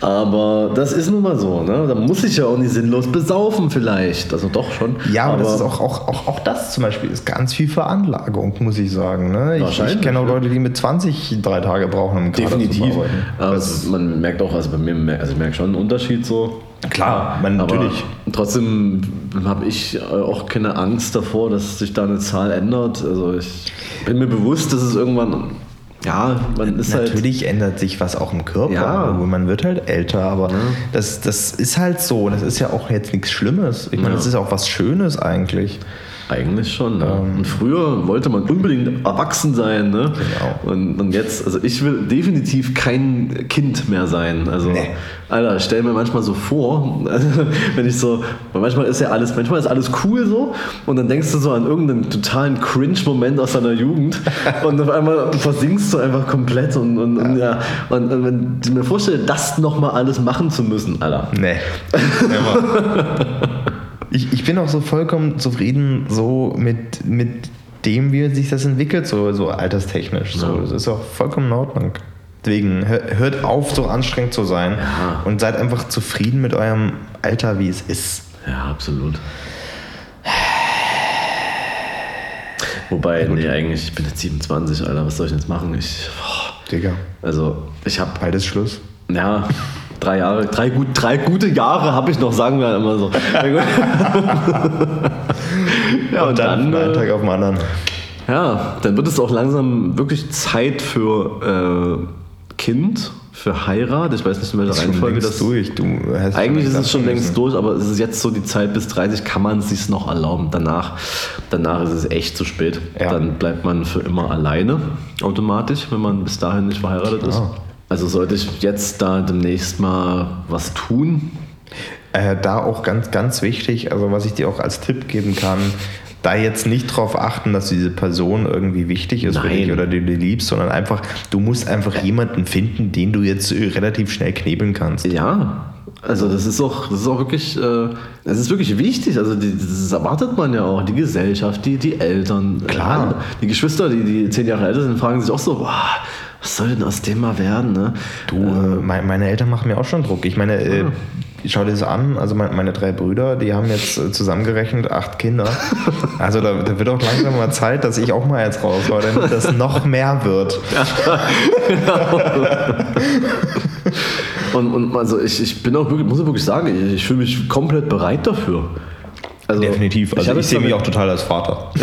Aber das ist nun mal so, ne? Da muss ich ja auch nicht sinnlos besaufen vielleicht. Also doch schon. Ja, aber, aber das ist auch, auch, auch, auch das zum Beispiel ist ganz viel Veranlagung, muss ich sagen. Ne? Ich, ich kenne auch Leute, die mit 20 drei Tage brauchen, um Kader Definitiv. zu arbeiten. Also man merkt auch, also bei mir, also ich merke schon einen Unterschied so. Klar, man, natürlich. Trotzdem habe ich auch keine Angst davor, dass sich da eine Zahl ändert. Also ich bin mir bewusst, dass es irgendwann ja, man ist halt Natürlich halt, ändert sich was auch im Körper. Ja. Man wird halt älter, aber ja. das, das ist halt so. Das ist ja auch jetzt nichts Schlimmes. Ich meine, das ist auch was Schönes eigentlich. Eigentlich schon. Ne? Ähm, und früher wollte man unbedingt erwachsen sein. Ne? Genau. Und, und jetzt, also ich will definitiv kein Kind mehr sein. Also, nee. Alter, ich stelle mir manchmal so vor, [LAUGHS] wenn ich so, manchmal ist ja alles, manchmal ist alles cool so und dann denkst du so an irgendeinen totalen Cringe-Moment aus deiner Jugend [LAUGHS] und auf einmal versinkst du einfach komplett und, und, ja. und, ja. und, und wenn ich mir vorstelle, das nochmal alles machen zu müssen, Alter. Nee. [LAUGHS] ich, ich bin auch so vollkommen zufrieden so mit, mit dem, wie sich das entwickelt, so, so alterstechnisch. So. Das ist auch vollkommen in Ordnung. Deswegen hört auf, so anstrengend zu sein ja. und seid einfach zufrieden mit eurem Alter, wie es ist. Ja, absolut. Wobei, nee, eigentlich, ich bin jetzt 27, Alter, was soll ich jetzt machen? Ich. Digga. Also, ich hab. Beides Schluss. Ja, drei Jahre, drei, gut, drei gute Jahre habe ich noch, sagen wir immer so. [LAUGHS] ja, und, und dann, dann einen Tag auf den anderen. Ja, dann wird es auch langsam wirklich Zeit für äh, Kind für Heirat. Ich weiß nicht, in welcher Reihenfolge das durch. Du Eigentlich ist es schon müssen. längst durch, aber es ist jetzt so die Zeit bis 30, kann man es sich noch erlauben. Danach, danach ist es echt zu spät. Ja. Dann bleibt man für immer alleine, automatisch, wenn man bis dahin nicht verheiratet ist. Also sollte ich jetzt da demnächst mal was tun? Äh, da auch ganz, ganz wichtig, also was ich dir auch als Tipp geben kann, da jetzt nicht darauf achten, dass diese Person irgendwie wichtig ist für Nein. dich oder die du liebst, sondern einfach, du musst einfach jemanden finden, den du jetzt äh, relativ schnell knebeln kannst. Ja, also das ist auch, das ist auch wirklich, äh, das ist wirklich wichtig. Also die, das erwartet man ja auch. Die Gesellschaft, die, die Eltern, Klar. die Geschwister, die, die zehn Jahre älter sind, fragen sich auch so, boah, was soll denn aus dem mal werden? Ne? Du, äh, mein, meine Eltern machen mir auch schon Druck. Ich meine, äh, schau dir das an, also mein, meine drei Brüder, die haben jetzt äh, zusammengerechnet acht Kinder. [LAUGHS] Also da, da wird auch langsam mal Zeit, dass ich auch mal jetzt raushau, damit das noch mehr wird. [LAUGHS] Und, und also ich, ich bin auch wirklich, muss ich wirklich sagen, ich, ich fühle mich komplett bereit dafür. Also Definitiv. Also ich, jetzt sehe mich auch total als Vater. [LAUGHS]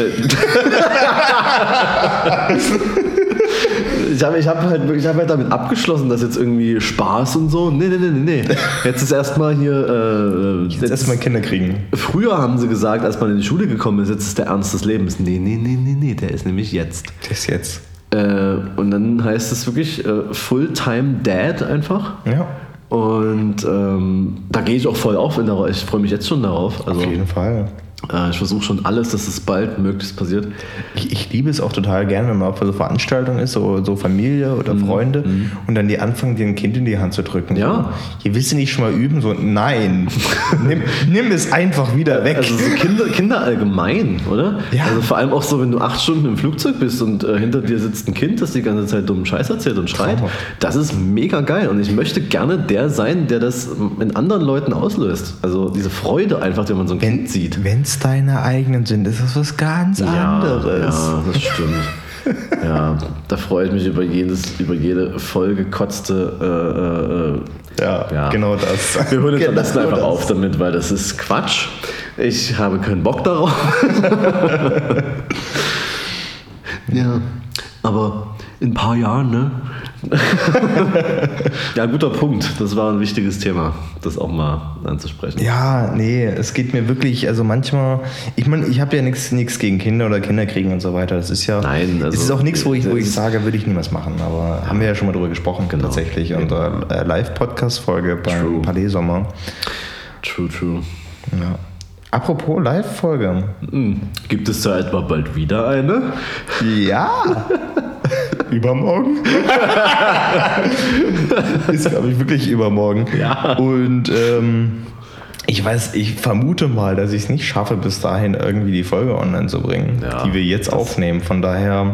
Ich habe ich hab halt, wirklich- ich hab halt damit abgeschlossen, dass jetzt irgendwie Spaß und so. Nee, nee, nee, nee, nee. Jetzt ist erstmal hier. Äh, Jetzt erstmal Kinder kriegen. Früher haben sie gesagt, als man in die Schule gekommen ist, jetzt ist der Ernst des Lebens. Nee, nee, nee, nee, nee, der ist nämlich jetzt. Das jetzt. Äh, und dann heißt es wirklich äh, Fulltime Dad einfach. Ja. Und ähm, da gehe ich auch voll auf in der. Ich freue mich jetzt schon darauf. Also, Auf jeden Fall. Äh, ich versuche schon alles, dass es bald möglichst passiert. Ich, ich liebe es auch total gerne, wenn man auf so Veranstaltungen ist, so, so Familie oder Freunde, und dann die anfangen, dir ein Kind in die Hand zu drücken. Mhm. Ja. So, Ihr willst du nicht schon mal üben? So, nein. [LAUGHS] nimm, nimm es einfach wieder weg. Also so Kinder, Kinder allgemein, oder? Ja. Also vor allem auch so, wenn du acht Stunden im Flugzeug bist und äh, hinter dir sitzt ein Kind, das die ganze Zeit dummen Scheiß erzählt und schreit. Traumhaft. Das ist mega geil. Und ich möchte gerne der sein, der das in anderen Leuten auslöst. Also diese Freude einfach, wenn man so ein Kind sieht. Wenn es deine eigenen sind, ist das was ganz anderes. Ja, das stimmt. ja, da freue ich mich über jedes, über jede vollgekotzte. Äh, äh, Ja, Ja. genau das. wir hören jetzt am Genau besten einfach das. auf damit, weil das ist Quatsch. Ich habe keinen Bock darauf. [LAUGHS] ja, aber in ein paar Jahren, ne? [LAUGHS] ja, guter Punkt. Das war ein wichtiges Thema, das auch mal anzusprechen. Ja, nee, es geht mir wirklich, also manchmal, ich meine, ich habe ja nichts gegen Kinder oder Kinderkriegen und so weiter. Das ist ja, Nein, also- es ist auch nichts, wo ich, wo ich sage, würde ich niemals machen. Aber haben wir ja schon mal drüber gesprochen, Genau. tatsächlich. Unsere äh, Live-Podcast-Folge beim True. Palais Sommer. True, true. Ja. Apropos Live-Folge. Hm. Gibt es da etwa bald wieder eine? Ja. [LAUGHS] übermorgen. [LAUGHS] ist, glaube ich, wirklich übermorgen. Ja. Und ähm, ich weiß, ich vermute mal, dass ich es nicht schaffe, bis dahin irgendwie die Folge online zu bringen, Ja, die wir jetzt aufnehmen. Von daher,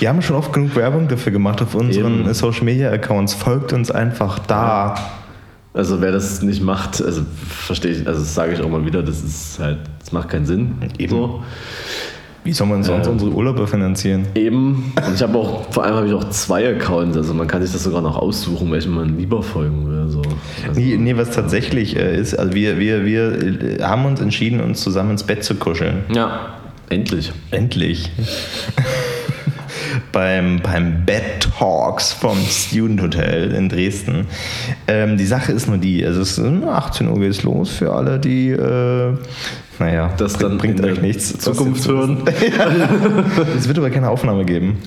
wir haben schon oft genug Werbung dafür gemacht auf unseren Eben. Social Media Accounts. Folgt uns einfach da. Also wer das nicht macht, also verstehe ich, also das sage ich auch mal wieder, das ist halt, das macht keinen Sinn. Eben. So. Wie soll man sonst Ähm. unsere Urlaube finanzieren? Eben. Und ich habe auch, vor allem habe ich auch zwei Accounts, also man kann sich das sogar noch aussuchen, welchen man lieber folgen will. So. Also, Nee, nee, was tatsächlich äh, ist, also wir, wir, wir äh, haben uns entschieden, uns zusammen ins Bett zu kuscheln. Ja, endlich. Endlich. [LAUGHS] beim, beim Bed Talks vom Student Hotel in Dresden. Ähm, die Sache ist nur die, also es ist um 18 Uhr geht es los für alle, die, äh, naja, Das dann bringt in euch nichts. Zukunft hören. [LAUGHS] Es wird aber keine Aufnahme geben.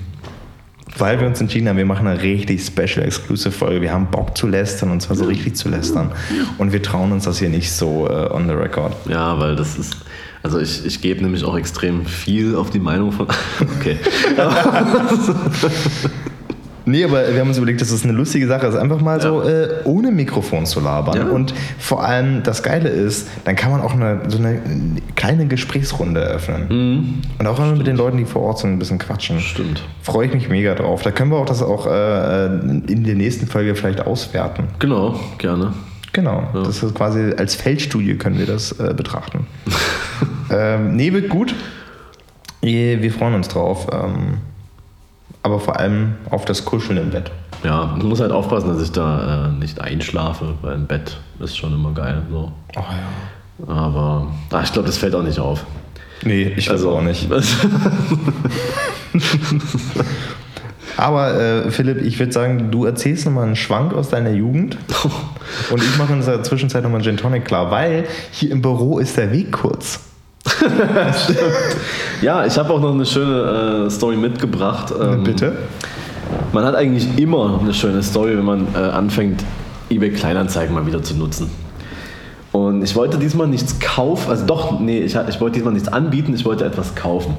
Weil wir uns entschieden haben, wir machen eine richtig special exclusive Folge. Wir haben Bock zu lästern und zwar so richtig zu lästern. Und wir trauen uns das hier nicht so äh, on the record. Ja, weil das ist, also ich, ich gebe nämlich auch extrem viel auf die Meinung von. [LAUGHS] Okay. [LAUGHS] Nee, aber wir haben uns überlegt, dass es eine lustige Sache ist, einfach mal so äh, ohne Mikrofon zu labern. Ja. Und vor allem das Geile ist, dann kann man auch eine, so eine kleine Gesprächsrunde eröffnen. Und auch immer mit den Leuten, die vor Ort sind, ein bisschen quatschen. Stimmt. Freue ich mich mega drauf. Da können wir auch das auch äh, in der nächsten Folge vielleicht auswerten. Genau, gerne. Genau. Das ist quasi als Feldstudie können wir das äh, betrachten. [LAUGHS] ähm, nee, wird gut. Wir wir freuen uns drauf. Ähm, aber vor allem auf das Kuscheln im Bett. Ja, ich muss halt aufpassen, dass ich da äh, nicht einschlafe, weil im Bett ist schon immer geil. So. Oh ja. Aber ah, ich glaube, das fällt auch nicht auf. Nee, ich also auch nicht. [LAUGHS] Aber äh, Philipp, ich würde sagen, du erzählst nochmal einen Schwank aus deiner Jugend. [LAUGHS] Und ich mache in der Zwischenzeit nochmal einen Gin Tonic klar, weil hier im Büro ist der Weg kurz. [LAUGHS] ja, ich habe auch noch eine schöne äh, Story mitgebracht. Ähm, Bitte? Man hat eigentlich immer eine schöne Story, wenn man äh, anfängt, eBay Kleinanzeigen mal wieder zu nutzen. Und ich wollte diesmal nichts kaufen, also doch, nee, ich, ich wollte diesmal nichts anbieten, ich wollte etwas kaufen.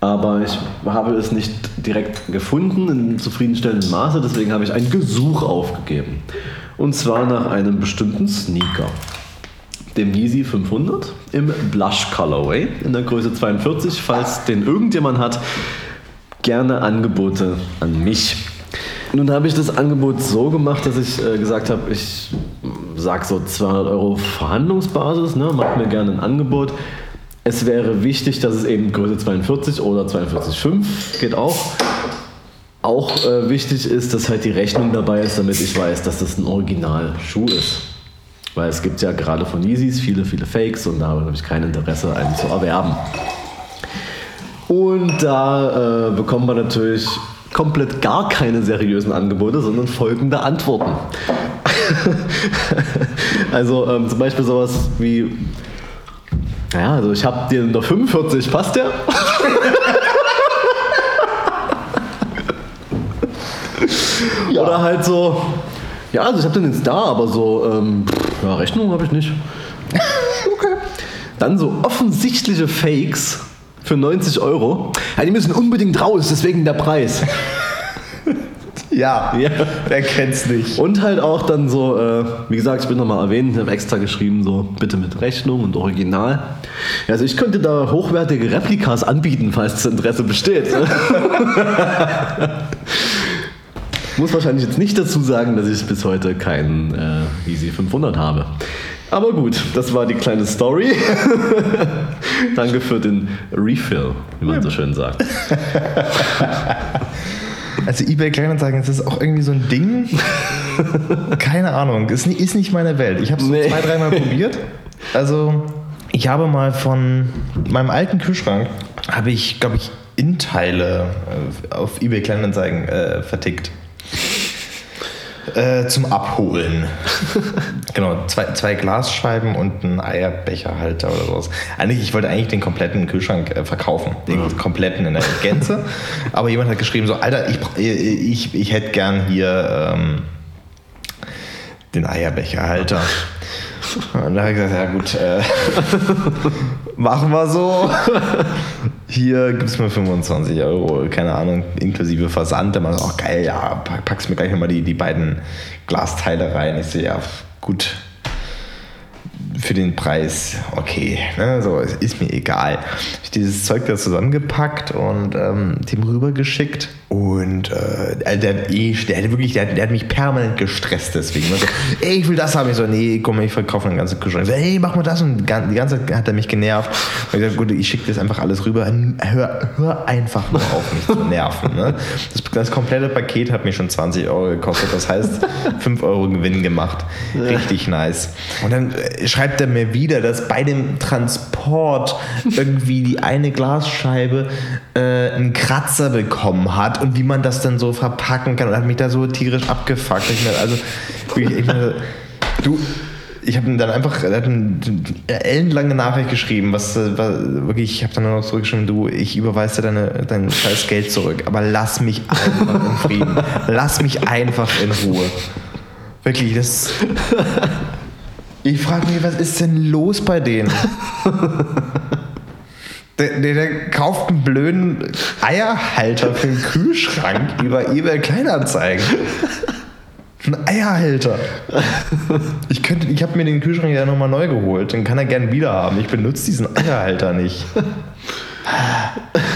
Aber ich habe es nicht direkt gefunden in zufriedenstellendem Maße, deswegen habe ich ein Gesuch aufgegeben. Und zwar nach einem bestimmten Sneaker. Dem Yeezy 500 im Blush Colorway in der Größe 42. Falls den irgendjemand hat, gerne Angebote an mich. Nun habe ich das Angebot so gemacht, dass ich äh, gesagt habe, ich sage so 200 Euro Verhandlungsbasis, ne, macht mir gerne ein Angebot. Es wäre wichtig, dass es eben Größe 42 oder 42,5 geht auch. Auch äh, wichtig ist, dass halt die Rechnung dabei ist, damit ich weiß, dass das ein Original-Schuh ist. Weil es gibt ja gerade von Yeezys viele, viele Fakes und da habe ich kein Interesse, einen zu erwerben. Und da äh, bekommt man natürlich komplett gar keine seriösen Angebote, sondern folgende Antworten. [LAUGHS] also ähm, zum Beispiel sowas wie, naja, also ich habe dir noch 45, passt der? [LAUGHS] ja. Oder halt so, ja, also ich habe den jetzt da, aber so, ähm, ja, Rechnung habe ich nicht. [LAUGHS] okay. Dann so offensichtliche Fakes für 90 Euro. Ja, die müssen unbedingt raus, deswegen der Preis. [LAUGHS] Ja, ja, wer kennt's nicht. Und halt auch dann so, äh, wie gesagt, ich bin nochmal erwähnt, ich habe extra geschrieben, so bitte mit Rechnung und Original. Also ich könnte da hochwertige Replikas anbieten, falls das Interesse besteht. [LAUGHS] Muss wahrscheinlich jetzt nicht dazu sagen, dass ich bis heute keinen äh, Easy 500 habe. Aber gut, das war die kleine Story. [LAUGHS] Danke für den Refill, wie man so schön sagt. [LAUGHS] Also eBay Kleinanzeigen, das ist auch irgendwie so ein Ding. [LAUGHS] Keine Ahnung, ist nicht, ist nicht meine Welt. Ich habe es nee. zwei, dreimal probiert. Also ich habe mal von meinem alten Kühlschrank, habe ich, glaube ich, Innenteile äh, auf eBay Kleinanzeigen äh, vertickt. Äh, zum Abholen. [LAUGHS] genau, zwei, zwei Glasscheiben und ein Eierbecherhalter oder sowas. Eigentlich, ich wollte eigentlich den kompletten Kühlschrank äh, verkaufen. Den ja. kompletten in der Gänze. Aber jemand hat geschrieben: so, Alter, ich, ich, ich hätte gern hier ähm, den Eierbecherhalter. [LAUGHS] Und da habe ich gesagt, ja gut, äh, [LAUGHS] machen wir so. Hier gibt es mir 25 Euro, keine Ahnung, inklusive Versand. Dann war auch geil, ja, packst mir gleich nochmal die, die beiden Glasteile rein. Ich sehe, ja, gut, für den Preis okay. Ne? So, ist mir egal. Ich dieses Zeug da zusammengepackt und ähm, dem rübergeschickt. Und äh, der, hat eh, der, hat wirklich, der, der, hat mich permanent gestresst deswegen. Also, ey, ich will das haben. Ich so, nee, komm, ich verkaufe eine ganze Küche. Ich so, ey, mach mal das. Und die ganze Zeit hat er mich genervt. Und ich gesagt, gut, ich schicke das einfach alles rüber. Hör, hör einfach nur auf, mich zu nerven. Ne? Das, das, komplette Paket hat mir schon 20 Euro gekostet. Das heißt, 5 Euro Gewinn gemacht. Richtig nice. Und dann äh, schreibt er mir wieder, dass bei dem Transport irgendwie die eine Glasscheibe äh, einen Kratzer bekommen hat und wie man das dann so verpacken kann. Und hat mich da so tierisch abgefuckt. Ich meine, also, ich, ich meine, du, ich habe dann einfach er hat eine ellenlange Nachricht geschrieben, was war, wirklich, ich habe dann noch zurückgeschrieben, du, ich überweise dir deine, dein scheiß Geld zurück, aber lass mich einfach in Frieden. Lass mich einfach in Ruhe. Wirklich, das. Ich frage mich, was ist denn los bei denen? [LAUGHS] Der, der, der, kauft einen blöden Eierhalter für den Kühlschrank über eBay Kleinanzeigen. Ein Eierhalter. Ich, könnte, ich habe mir den Kühlschrank ja nochmal neu geholt. Den kann er gern wieder haben. Ich benutze diesen Eierhalter nicht.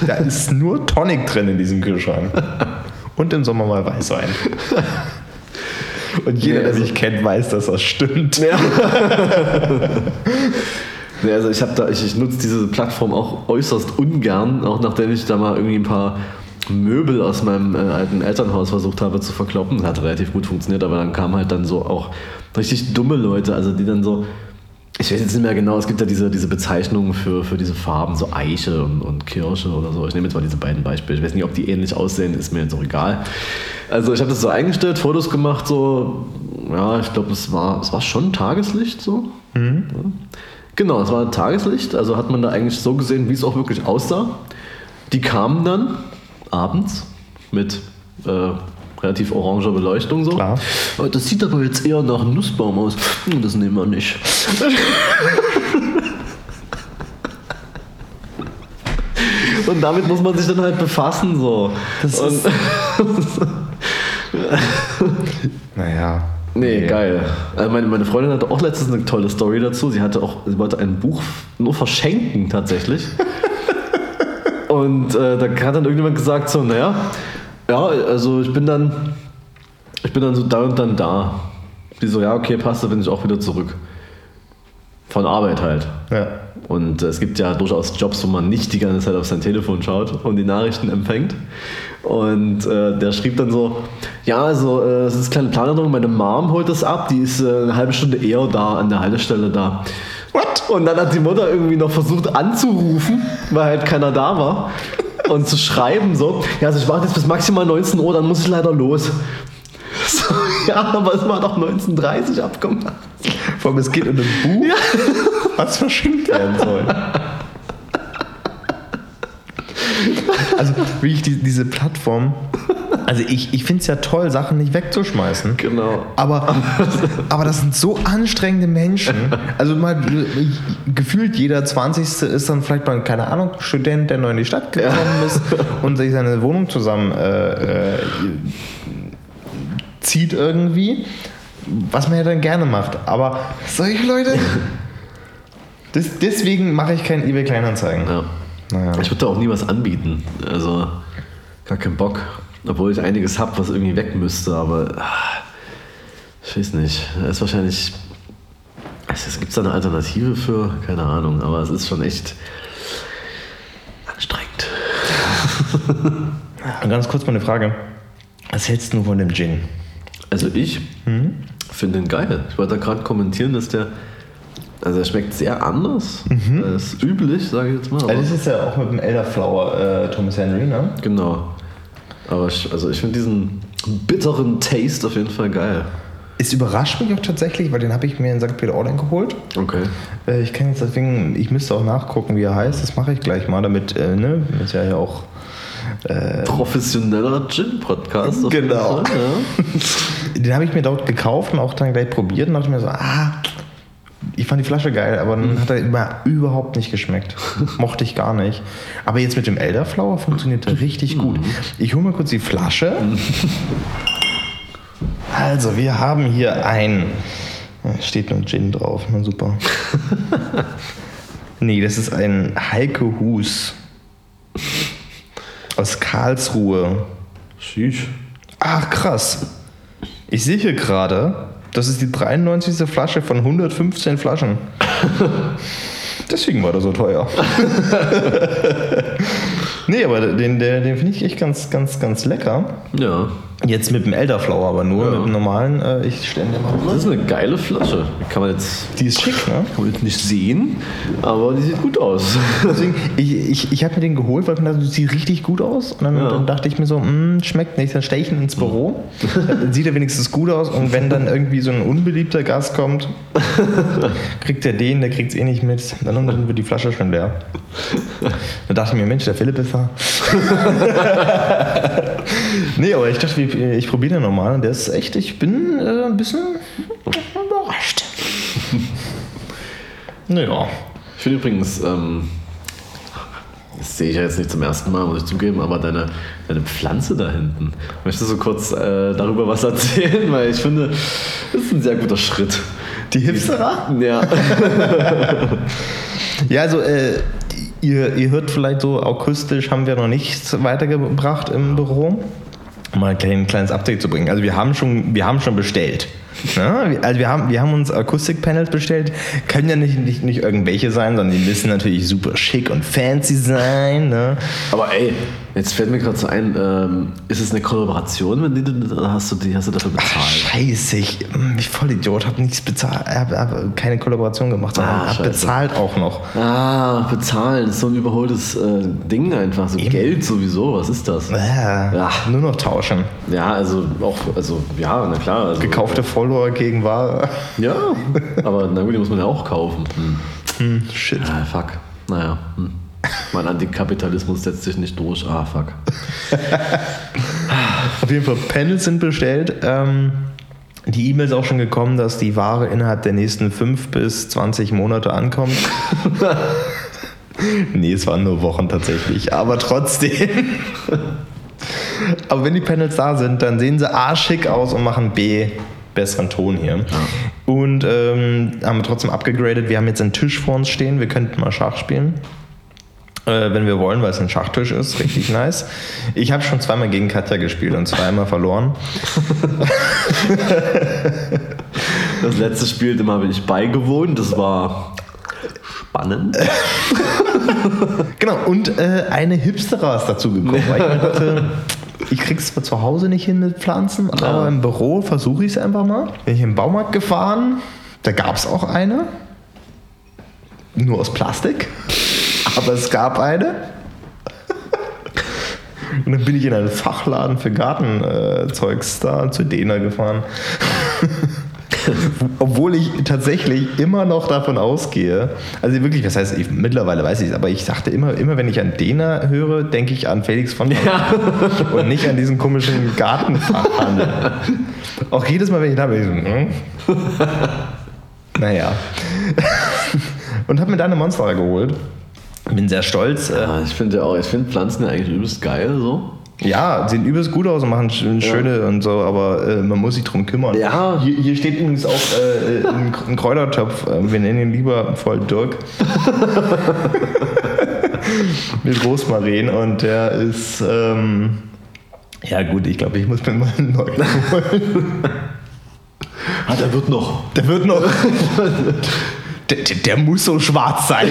Da ist nur Tonic drin in diesem Kühlschrank. Und im Sommer mal Weißwein. Und jeder, nee, also der mich kennt, weiß, dass das stimmt. Ja. [LAUGHS] Nee, also ich, da, ich, ich nutze diese Plattform auch äußerst ungern, auch nachdem ich da mal irgendwie ein paar Möbel aus meinem äh, alten Elternhaus versucht habe zu verkloppen. Hat relativ gut funktioniert, aber dann kamen halt dann so auch richtig dumme Leute, also die dann so, ich weiß jetzt nicht mehr genau, es gibt ja diese, diese Bezeichnungen für, für diese Farben, so Eiche und, und Kirsche oder so. Ich nehme jetzt mal diese beiden Beispiele. Ich weiß nicht, ob die ähnlich aussehen, ist mir jetzt auch egal. Also ich habe das so eingestellt, Fotos gemacht, so, ja, ich glaube, es war, es war schon Tageslicht so. Mhm. Ja. Genau, es war Tageslicht, also hat man da eigentlich so gesehen, wie es auch wirklich aussah. Die kamen dann abends mit äh, relativ oranger Beleuchtung so. Klar. Das sieht aber jetzt eher nach Nussbaum aus. Hm, das nehmen wir nicht. [LAUGHS] Und damit muss man sich dann halt befassen so. Das Und ist- [LAUGHS] Naja. Nee, geil. Also meine, meine Freundin hatte auch letztens eine tolle Story dazu. Sie hatte auch, sie wollte ein Buch nur verschenken tatsächlich. [LAUGHS] Und äh, da hat dann irgendjemand gesagt so, naja, ja, also ich bin dann, ich bin dann so da und dann da. Die so, ja, okay, passt, da bin ich auch wieder zurück. Von Arbeit halt. Ja. Und äh, es gibt ja durchaus Jobs, wo man nicht die ganze Zeit auf sein Telefon schaut und die Nachrichten empfängt. Und äh, der schrieb dann so, ja, also äh, es ist eine kleine Planänderung, meine Mom holt das ab, die ist äh, eine halbe Stunde eher da, an der Haltestelle da. What? Und dann hat die Mutter irgendwie noch versucht anzurufen, weil halt keiner da war. Und zu schreiben so, ja, also ich warte jetzt bis maximal 19 Uhr, dann muss ich leider los. [LAUGHS] So, ja, aber es war doch 19.30 Uhr abgemacht. Vor allem, es geht um ein Buch, was verschenkt werden soll. Also, wie ich die, diese Plattform. Also, ich, ich finde es ja toll, Sachen nicht wegzuschmeißen. Genau. Aber, aber das sind so anstrengende Menschen. Also mal gefühlt jeder 20. ist dann vielleicht mal, keine Ahnung, Student, der neu in die Stadt gekommen ist und sich seine Wohnung zusammen äh, äh, zieht irgendwie. Was man ja dann gerne macht. Aber solche Leute. Das, deswegen mache ich kein eBay Kleinanzeigen. Ja. Naja. Ich würde da auch nie was anbieten. Also gar keinen Bock. Obwohl ich einiges habe, was irgendwie weg müsste, aber ah, ich weiß nicht. Da ist wahrscheinlich. Gibt es da eine Alternative für? Keine Ahnung, aber es ist schon echt anstrengend. [LAUGHS] Und ganz kurz mal eine Frage. Was hältst du von dem Gin? Also ich finde den geil. Ich wollte da gerade kommentieren, dass der. Also er schmeckt sehr anders als üblich, sage ich jetzt mal. Also das ist ja auch mit dem Elderflower äh, Thomas Henry, ne? Genau. Aber ich, also ich finde diesen bitteren Taste auf jeden Fall geil. Es überrascht mich auch tatsächlich, weil den habe ich mir in St. Peter-Ording geholt. Okay. Äh, ich kann jetzt deswegen, ich müsste auch nachgucken, wie er heißt. Das mache ich gleich mal, damit, äh, ne, ist ja ja auch. Professioneller Gin-Podcast. Genau. Fall, Ja. [LAUGHS] Den habe ich mir dort gekauft und auch dann gleich probiert und dachte mir so, ah, ich fand die Flasche geil, aber dann hat er immer überhaupt nicht geschmeckt. [LAUGHS] Mochte ich gar nicht. Aber jetzt mit dem Elderflower funktioniert er richtig gut. Ich hole mal kurz die Flasche. [LAUGHS] Also, wir haben hier ein. Steht nur Gin drauf, na super. [LAUGHS] nee, das ist ein Heike Hus. Aus Karlsruhe. Sheesh. Ach, krass. Ich sehe hier gerade, das ist die 93. Flasche von 115 Flaschen. [LAUGHS] Deswegen war der so teuer. [LAUGHS] nee, aber den, den, den finde ich echt ganz, ganz, ganz lecker. Ja. Jetzt mit dem Elderflower, aber nur Ja. mit dem normalen. Äh, ich stelle den mal Das ist eine geile Flasche. Die kann man jetzt, Die ist schick, ne? kann man jetzt nicht sehen, aber die sieht gut aus. [LAUGHS] Deswegen, ich, ich, ich habe mir den geholt, weil ich mir dachte, das sieht richtig gut aus. Und dann, Ja. dann dachte ich mir so, "Mm, schmeckt nicht. Dann stelle ich ihn ins Büro. Dann sieht er wenigstens gut aus. Und wenn dann irgendwie so ein unbeliebter Gast kommt, [LAUGHS] kriegt er den, der kriegt es eh nicht mit. Dann, dann wird die Flasche schon leer. Da dachte ich mir, Mensch, der Philipp ist da. [LAUGHS] nee, aber ich dachte, ich, ich probiere den nochmal. Und der ist echt, ich bin äh, ein bisschen überrascht. [LAUGHS] naja. Ich finde übrigens, ähm, das sehe ich ja jetzt nicht zum ersten Mal, muss ich zugeben, aber deine, deine Pflanze da hinten. Möchtest du kurz äh, darüber was erzählen? [LAUGHS] Weil ich finde, das ist ein sehr guter Schritt. Die Hipsterer? Ja. [LAUGHS] Ja, also äh, ihr, ihr hört vielleicht so, akustisch haben wir noch nichts weitergebracht im Büro. Um mal ein klein- kleines Update zu bringen. Also wir haben schon, wir haben schon bestellt. Ja, wir- also wir haben, wir haben uns Akustikpanels bestellt. Können ja nicht, nicht, nicht irgendwelche sein, sondern die müssen natürlich super schick und fancy sein. Ne? Aber ey, jetzt fällt mir gerade so ein, ähm, ist es eine Kollaboration, wenn die, oder hast du die hast du dafür Ach, bezahlt? scheiße, ich, hm, ich voll Idiot, habe nichts bezahlt, habe hab keine Kollaboration gemacht, sondern Ah, habe bezahlt auch noch. Ah, bezahlen ist so ein überholtes äh, Ding einfach, so Geld sowieso, was ist das? Äh, Ja. Nur noch tauschen. Ja, also auch, also ja, na klar. Also, Gekaufte Follower gegen Ware. Ja, aber na gut, die muss man ja auch kaufen. Hm. Hm, shit. Ah, fuck. Naja. Hm. Mein Antikapitalismus setzt sich nicht durch. Ah, fuck. [LAUGHS] Auf jeden Fall, Panels sind bestellt. Ähm, die E-Mail ist auch schon gekommen, dass die Ware innerhalb der nächsten 5 bis 20 Monate ankommt. [LAUGHS] nee, es waren nur Wochen tatsächlich, aber trotzdem. [LAUGHS] aber wenn die Panels da sind, dann sehen sie A schick aus und machen B besseren Ton hier. Und ähm, haben wir trotzdem abgegradet. Wir haben jetzt einen Tisch vor uns stehen. Wir könnten mal Schach spielen. Äh, wenn wir wollen, weil es ein Schachtisch ist. Richtig nice. Ich habe schon zweimal gegen Katja gespielt und zweimal verloren. Das letzte Spiel, dem habe ich beigewohnt. Das war spannend. [LAUGHS] Genau, und äh, eine Hipsterer ist dazu gekommen. Weil ich mir dachte, ich krieg's zwar zu Hause nicht hin mit Pflanzen, aber im Büro versuche ich es einfach mal. Bin ich im Baumarkt gefahren, da gab es auch eine. Nur aus Plastik. Aber es gab eine. [LAUGHS] Und dann bin ich in einen Fachladen für Gartenzeugs da zu Dena gefahren. [LAUGHS] [LAUGHS] Obwohl ich tatsächlich immer noch davon ausgehe, also wirklich, was heißt, ich, mittlerweile weiß ich es, aber ich dachte immer, immer wenn ich an Dena höre, denke ich an Felix von ja. und nicht an diesen komischen Gartenfachhandel. Auch jedes Mal, wenn ich da bin, ich so, hm? naja. [LAUGHS] Und habe mir da eine Monster geholt. Bin sehr stolz. äh, Ja, ich finde ja auch, ich finde Pflanzen ja eigentlich übelst geil so. Ja, sehen übelst gut aus und machen sch- schöne und so, aber äh, man muss sich drum kümmern. Ja. Hier, hier steht übrigens auch äh, ein, ein Kräutertopf. Äh, wir nennen ihn lieber voll Dirk. [LAUGHS] Mit Rosmarin und der ist. Ähm, ja, gut, ich glaube, ich muss mir mal einen neuen holen. [LAUGHS] Ah, der wird noch. Der wird noch. [LAUGHS] der, der, der muss so schwarz sein.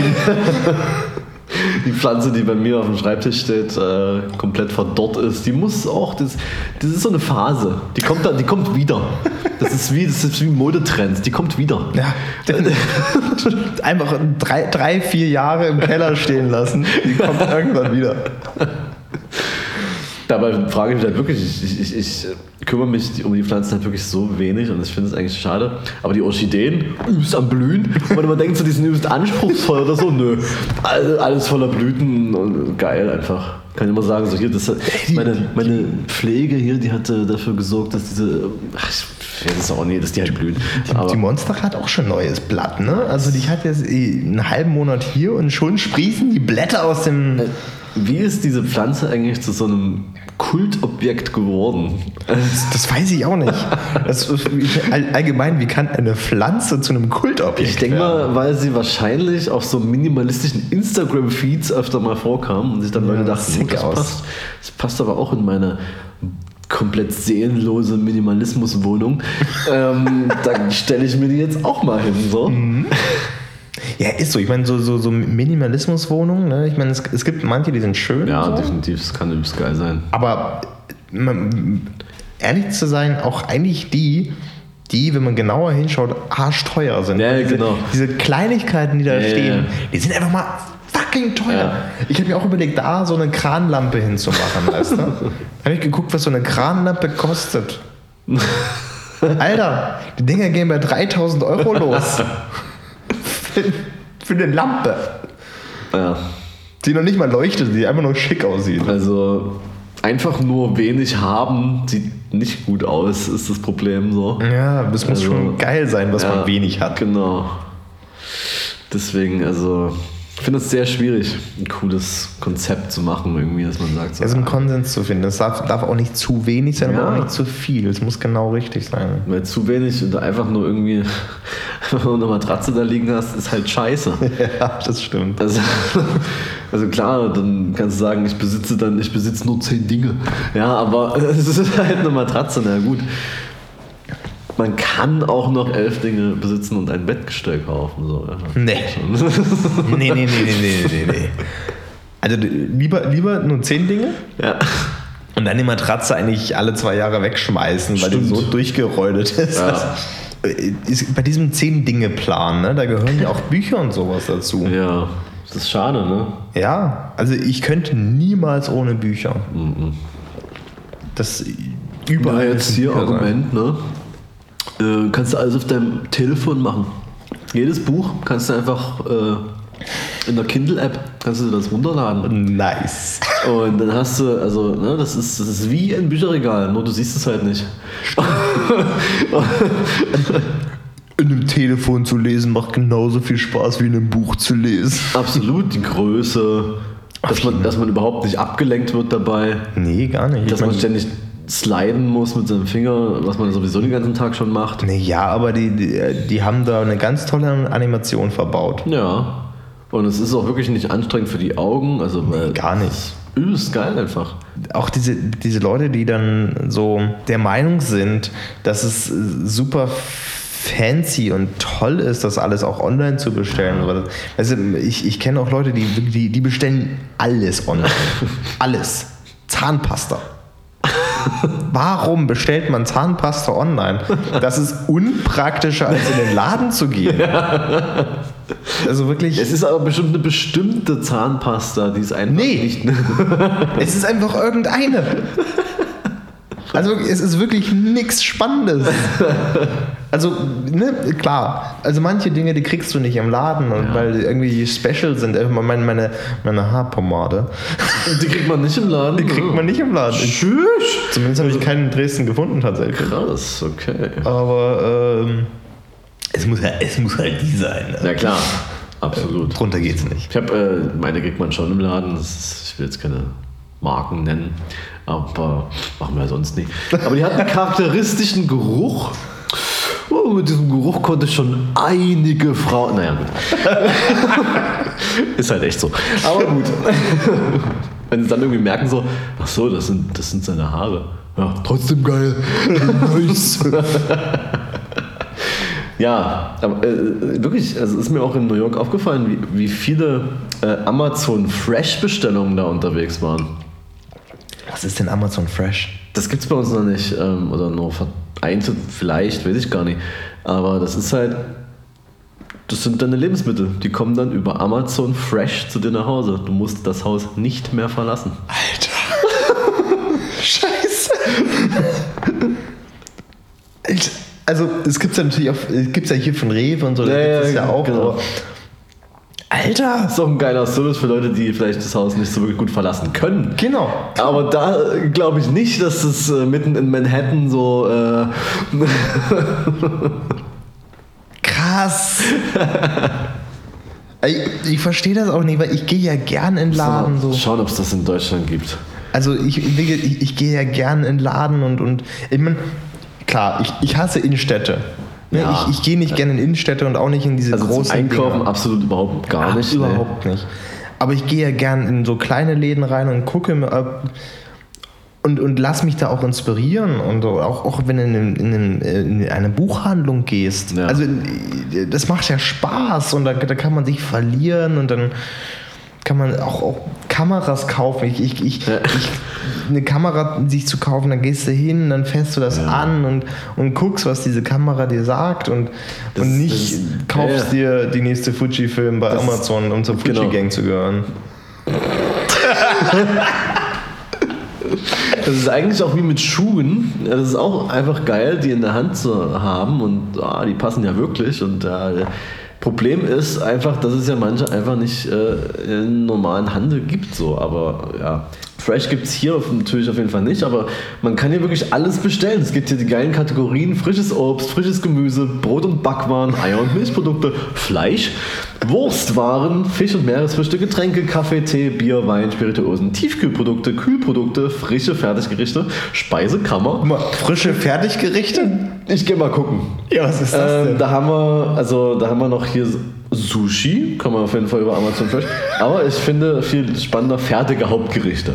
Die Pflanze, die bei mir auf dem Schreibtisch steht, äh, komplett verdorrt ist, die muss auch, das, das ist so eine Phase. Die kommt, da, die kommt wieder. Das ist wie, das ist wie Modetrends, die kommt wieder. Ja, einfach drei, drei, vier Jahre im Keller stehen lassen. Die kommt irgendwann wieder. Dabei frage ich mich halt wirklich, ich, ich, ich, äh, kümmere mich um die Pflanzen halt wirklich so wenig und ich finde es eigentlich schade. Aber die Orchideen, übelst am Blühen. Und wenn man denkt, so, die sind übelst anspruchsvoll oder so, nö. All- Alles voller Blüten und geil einfach. Kann ich immer sagen, so hier, das, hat- meine, meine Pflege hier, die hat äh, dafür gesorgt, dass diese, ach, ich weiß es auch nicht, dass die halt blühen. Aber die Monster hat auch schon neues Blatt, ne? Also die hat jetzt eh einen halben Monat hier und schon sprießen die Blätter aus dem. Wie ist diese Pflanze eigentlich zu so einem Kultobjekt geworden? Das, das weiß ich auch nicht. Das all- allgemein, wie kann eine Pflanze zu einem Kultobjekt Ich denke mal, weil sie wahrscheinlich auf so minimalistischen Instagram-Feeds öfter mal vorkam und sich dann Leute dachten, das, aus. passt, das passt aber auch in meine komplett seelenlose Minimalismuswohnung. [LAUGHS] ähm, dann stelle ich mir die jetzt auch mal hin. So. Mhm. Ja, ist so. Ich meine, so, so, so Minimalismuswohnungen, ne? Ich meine, es, es gibt manche, die sind schön. Ja, so. definitiv, das kann übelst geil sein. Aber man, ehrlich zu sein, auch eigentlich die, die, wenn man genauer hinschaut, arschteuer sind. Ja, diese, genau. diese Kleinigkeiten, die da Ja, stehen, ja. die sind einfach mal fucking teuer. Ich habe mir auch überlegt, da so eine Kranlampe hinzumachen, weißt du? [LAUGHS] habe ich geguckt, was so eine Kranlampe kostet. [LAUGHS] Alter, die Dinger gehen bei 3000 Euro los. [LAUGHS] für, eine Lampe, Ja, die noch nicht mal leuchtet, die einfach nur schick aussieht. also einfach nur wenig haben, sieht nicht gut aus, ist das Problem so. Ja, das muss Also, schon geil sein, was Ja, man wenig hat. Genau. Deswegen, also, ich finde es sehr schwierig, ein cooles Konzept zu machen, irgendwie, dass man sagt, so, Also einen Konsens zu finden. Es darf, darf auch nicht zu wenig sein, Ja. aber auch nicht zu viel. Es muss genau richtig sein. weil zu wenig und einfach nur irgendwie [LAUGHS] eine Matratze da liegen hast, ist halt scheiße. [LAUGHS] Ja, das stimmt. Also, also klar, dann kannst du sagen, ich besitze dann, ich besitze nur zehn Dinge. Ja, aber [LAUGHS] es ist halt eine Matratze, na gut. Man kann auch noch elf Dinge besitzen und ein Bettgestell kaufen. So, ja. Nee. [LAUGHS] nee, nee, nee, nee, nee, nee, nee. Also lieber, lieber nur zehn Dinge ja. und dann die Matratze eigentlich alle zwei Jahre wegschmeißen, weil die Stimmt. so durchgerollt ist. Ja. Ist bei diesem Zehn-Dinge-Plan, ne, da gehören ja auch Bücher und sowas dazu. ja, das ist schade, ne? Ja, also ich könnte niemals ohne Bücher. Das überall Ja, jetzt hier Bücher sein. Argument, ne? Äh, kannst du alles auf deinem Telefon machen. Jedes Buch kannst du einfach äh, in der Kindle-App kannst du das runterladen. Nice. [LAUGHS] Und dann hast du, also, ne, das ist, das ist wie ein Bücherregal, nur du siehst es halt nicht. [LAUGHS] In einem Telefon zu lesen macht genauso viel Spaß wie in einem Buch zu lesen. Absolut, die Größe, dass man, dass man überhaupt nicht abgelenkt wird dabei, Nee, gar nicht. dass man ständig sliden muss mit seinem Finger, was man sowieso den ganzen Tag schon macht. nee, ja, aber die, die, die haben da eine ganz tolle Animation verbaut. Ja. Und es ist auch wirklich nicht anstrengend für die Augen. Also weil Gar nicht. übelst geil einfach. Auch diese, diese Leute, die dann so der Meinung sind, dass es super fancy und toll ist, das alles auch online zu bestellen. Also ich, ich kenne auch Leute, die, die, die bestellen alles online. [LAUGHS] alles. Zahnpasta. Warum bestellt man Zahnpasta online? Das ist unpraktischer, als in den Laden zu gehen. Also wirklich. Es ist aber bestimmt eine bestimmte Zahnpasta, die ist einfach Nee. nicht. [LAUGHS] Es ist einfach irgendeine. Also es ist wirklich nichts Spannendes. Also, ne, klar. Also manche Dinge, die kriegst du nicht im Laden, und weil die irgendwie special sind. Äh, Meine, meine, meine Haarpomade, [LAUGHS] Die kriegt man nicht im Laden. die kriegt man nicht im Laden. Tschüss. Zumindest habe ich keinen in Dresden gefunden tatsächlich. Krass, okay. Aber ähm, es, muss, ja- es muss halt die sein. Ne? Ja klar, absolut. Drunter geht's nicht. Ich habe, äh, meine kriegt man schon im Laden. Ist, ich will jetzt keine Marken nennen, aber machen wir sonst nicht. Aber die hat einen charakteristischen Geruch. Oh, mit diesem Geruch konnte ich schon einige Frauen. Naja, gut. [LAUGHS] ist halt echt so. Aber gut. Wenn sie dann irgendwie merken, so, ach so, das sind, das sind seine Haare. Ja, trotzdem geil. nice. [LAUGHS] Ja, aber äh, wirklich, also ist mir auch in New York aufgefallen, wie, wie viele äh, Amazon Fresh-Bestellungen da unterwegs waren. Was ist denn Amazon Fresh? Das gibt es bei uns noch nicht, ähm, oder nur vereinzelt vielleicht, weiß ich gar nicht. Aber das ist halt, das sind deine Lebensmittel. Die kommen dann über Amazon Fresh zu dir nach Hause. Du musst das Haus nicht mehr verlassen. Alter. [LAUGHS] Scheiße. Also, es gibt ja natürlich auch, es gibt's ja hier von Rewe und so, da Ja, gibt es ja, ja auch. genau. Alter. Das ist auch ein geiler Service für Leute, die vielleicht das Haus nicht so wirklich gut verlassen können. Genau. Aber da äh, glaube ich nicht, dass das äh, mitten in Manhattan so. Äh, [LAUGHS] Krass. ich ich verstehe das auch nicht, weil ich gehe ja gern in den Laden. So. Schauen, ob es das in Deutschland gibt. Also ich, ich, ich gehe ja gern in den Laden und, und ich mein, klar, ich, ich hasse Innenstädte. Ne? Ja. Ich, ich gehe nicht gerne in Innenstädte und auch nicht in diese Also großen Einkaufen Dinger. absolut überhaupt gar Ach, nicht. nee. Überhaupt nicht. Aber ich gehe ja gern in so kleine Läden rein und gucke mir ab und, und lass mich da auch inspirieren. Und auch, auch wenn du in, in, in, in eine Buchhandlung gehst. Ja. Also das macht ja Spaß und da, da kann man sich verlieren und dann kann man auch, auch Kameras kaufen. Ich, ich, ich, Ja. ich, eine Kamera sich zu kaufen, dann gehst du hin, dann fährst du das Ja. an und, und guckst, was diese Kamera dir sagt und, Das- und nicht das kaufst ja, dir die nächste Fuji-Film bei Das- Amazon, um zur genau. Fuji-Gang zu gehören. Das ist eigentlich auch wie mit Schuhen. Das ist auch einfach geil, die in der Hand zu haben und ah, die passen ja wirklich. Und äh, Problem ist einfach, dass es ja manche einfach nicht äh, im normalen Handel gibt. So. Aber ja, Fresh gibt es hier natürlich auf jeden Fall nicht, aber man kann hier wirklich alles bestellen. Es gibt hier die geilen Kategorien: frisches Obst, frisches Gemüse, Brot- und Backwaren, Eier- und Milchprodukte, Fleisch, Wurstwaren, Fisch- und Meeresfrüchte, Getränke, Kaffee, Tee, Bier, Wein, Spirituosen, Tiefkühlprodukte, Kühlprodukte, frische Fertiggerichte, Speisekammer. Mal, frische Fertiggerichte? Ich gehe mal gucken. Ja, was ist das Ähm, da haben wir, also da haben wir noch hier Sushi, kann man auf jeden Fall über Amazon Fresh. Aber ich finde viel spannender fertige Hauptgerichte.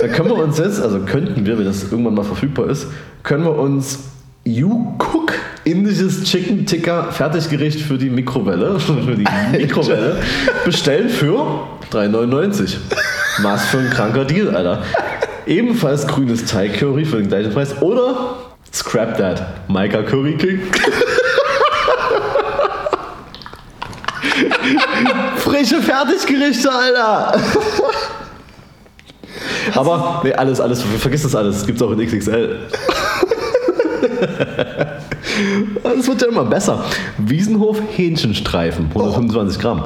Da können wir uns jetzt, also könnten wir, wenn das irgendwann mal verfügbar ist, können wir uns You Cook indisches Chicken Ticker Fertiggericht für die Mikrowelle, [LAUGHS] für die Mikrowelle bestellen für 3,99. Was für ein kranker Deal, Alter. Ebenfalls grünes Thai Curry für den gleichen Preis oder Scrap That, Maika Curry King. [LAUGHS] Frische Fertiggerichte, Alter. Aber nee, alles, alles, vergiss das alles. Gibt's auch in XXL. [LAUGHS] [LAUGHS] Das wird ja immer besser. Wiesenhof Hähnchenstreifen, 125 Gramm.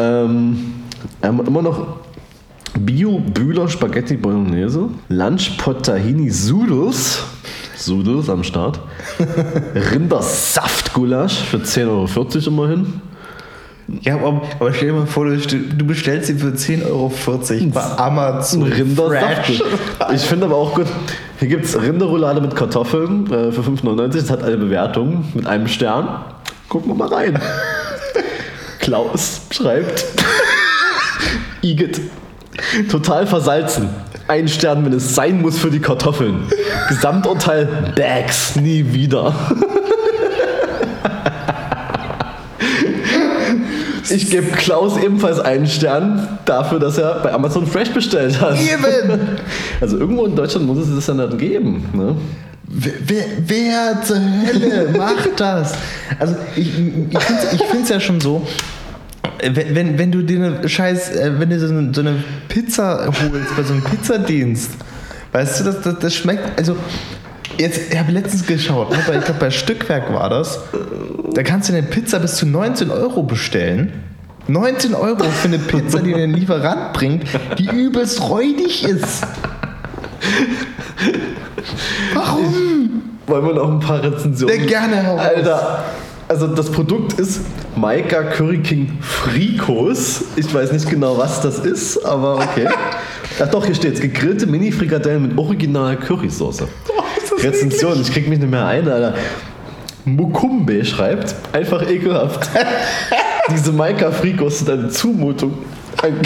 Ähm, immer noch Bio Bühler Spaghetti Bolognese, Lunchpot Tahini Sudels, Sudels am Start, [LAUGHS] Rindersaftgulasch für 10,40 Euro immerhin. Ja, aber, aber stell dir mal vor, du stell- du bestellst sie für 10,40 Euro bei Amazon. Rindersaft. Ich finde aber auch gut, hier gibt es Rinderroulade mit Kartoffeln äh, für 5,99. Das hat eine Bewertung mit einem Stern. Gucken wir mal rein. [LAUGHS] Klaus schreibt. [LAUGHS] Igitt. Total versalzen. Ein Stern, wenn es sein muss für die Kartoffeln. Gesamturteil Bags, nie wieder. [LAUGHS] Ich gebe Klaus ebenfalls einen Stern dafür, dass er bei Amazon Fresh bestellt hat. Eben! [LAUGHS] Also irgendwo in Deutschland muss es das ja dann geben. Ne? Wer, wer, wer zur Hölle macht das? Also ich, ich finde es ja schon so, wenn, wenn, wenn du dir eine Scheiß, äh, wenn du so eine, so eine Pizza holst bei so einem Pizzadienst, weißt du, das, das, das schmeckt, also jetzt, ich habe letztens geschaut, ne, bei, ich glaube bei Stückwerk war das, da kannst du eine Pizza bis zu 19 Euro bestellen. 19 Euro für eine Pizza, die dir ein Lieferant bringt, die übelst räudig ist. Warum? Wollen wir noch ein paar Rezensionen? Ja, gerne, hau. Alter, also das Produkt ist Maika Curry King Frikos. Ich weiß nicht genau, was das ist, aber okay. [LAUGHS] Ach doch, hier steht's. Gegrillte Mini-Frikadellen mit original Currysoße. [LAUGHS] Rezension, ich krieg mich nicht mehr ein, Alter. Mukumbe schreibt, einfach ekelhaft. [LAUGHS] Diese Maika Frikos sind eine Zumutung. Ein,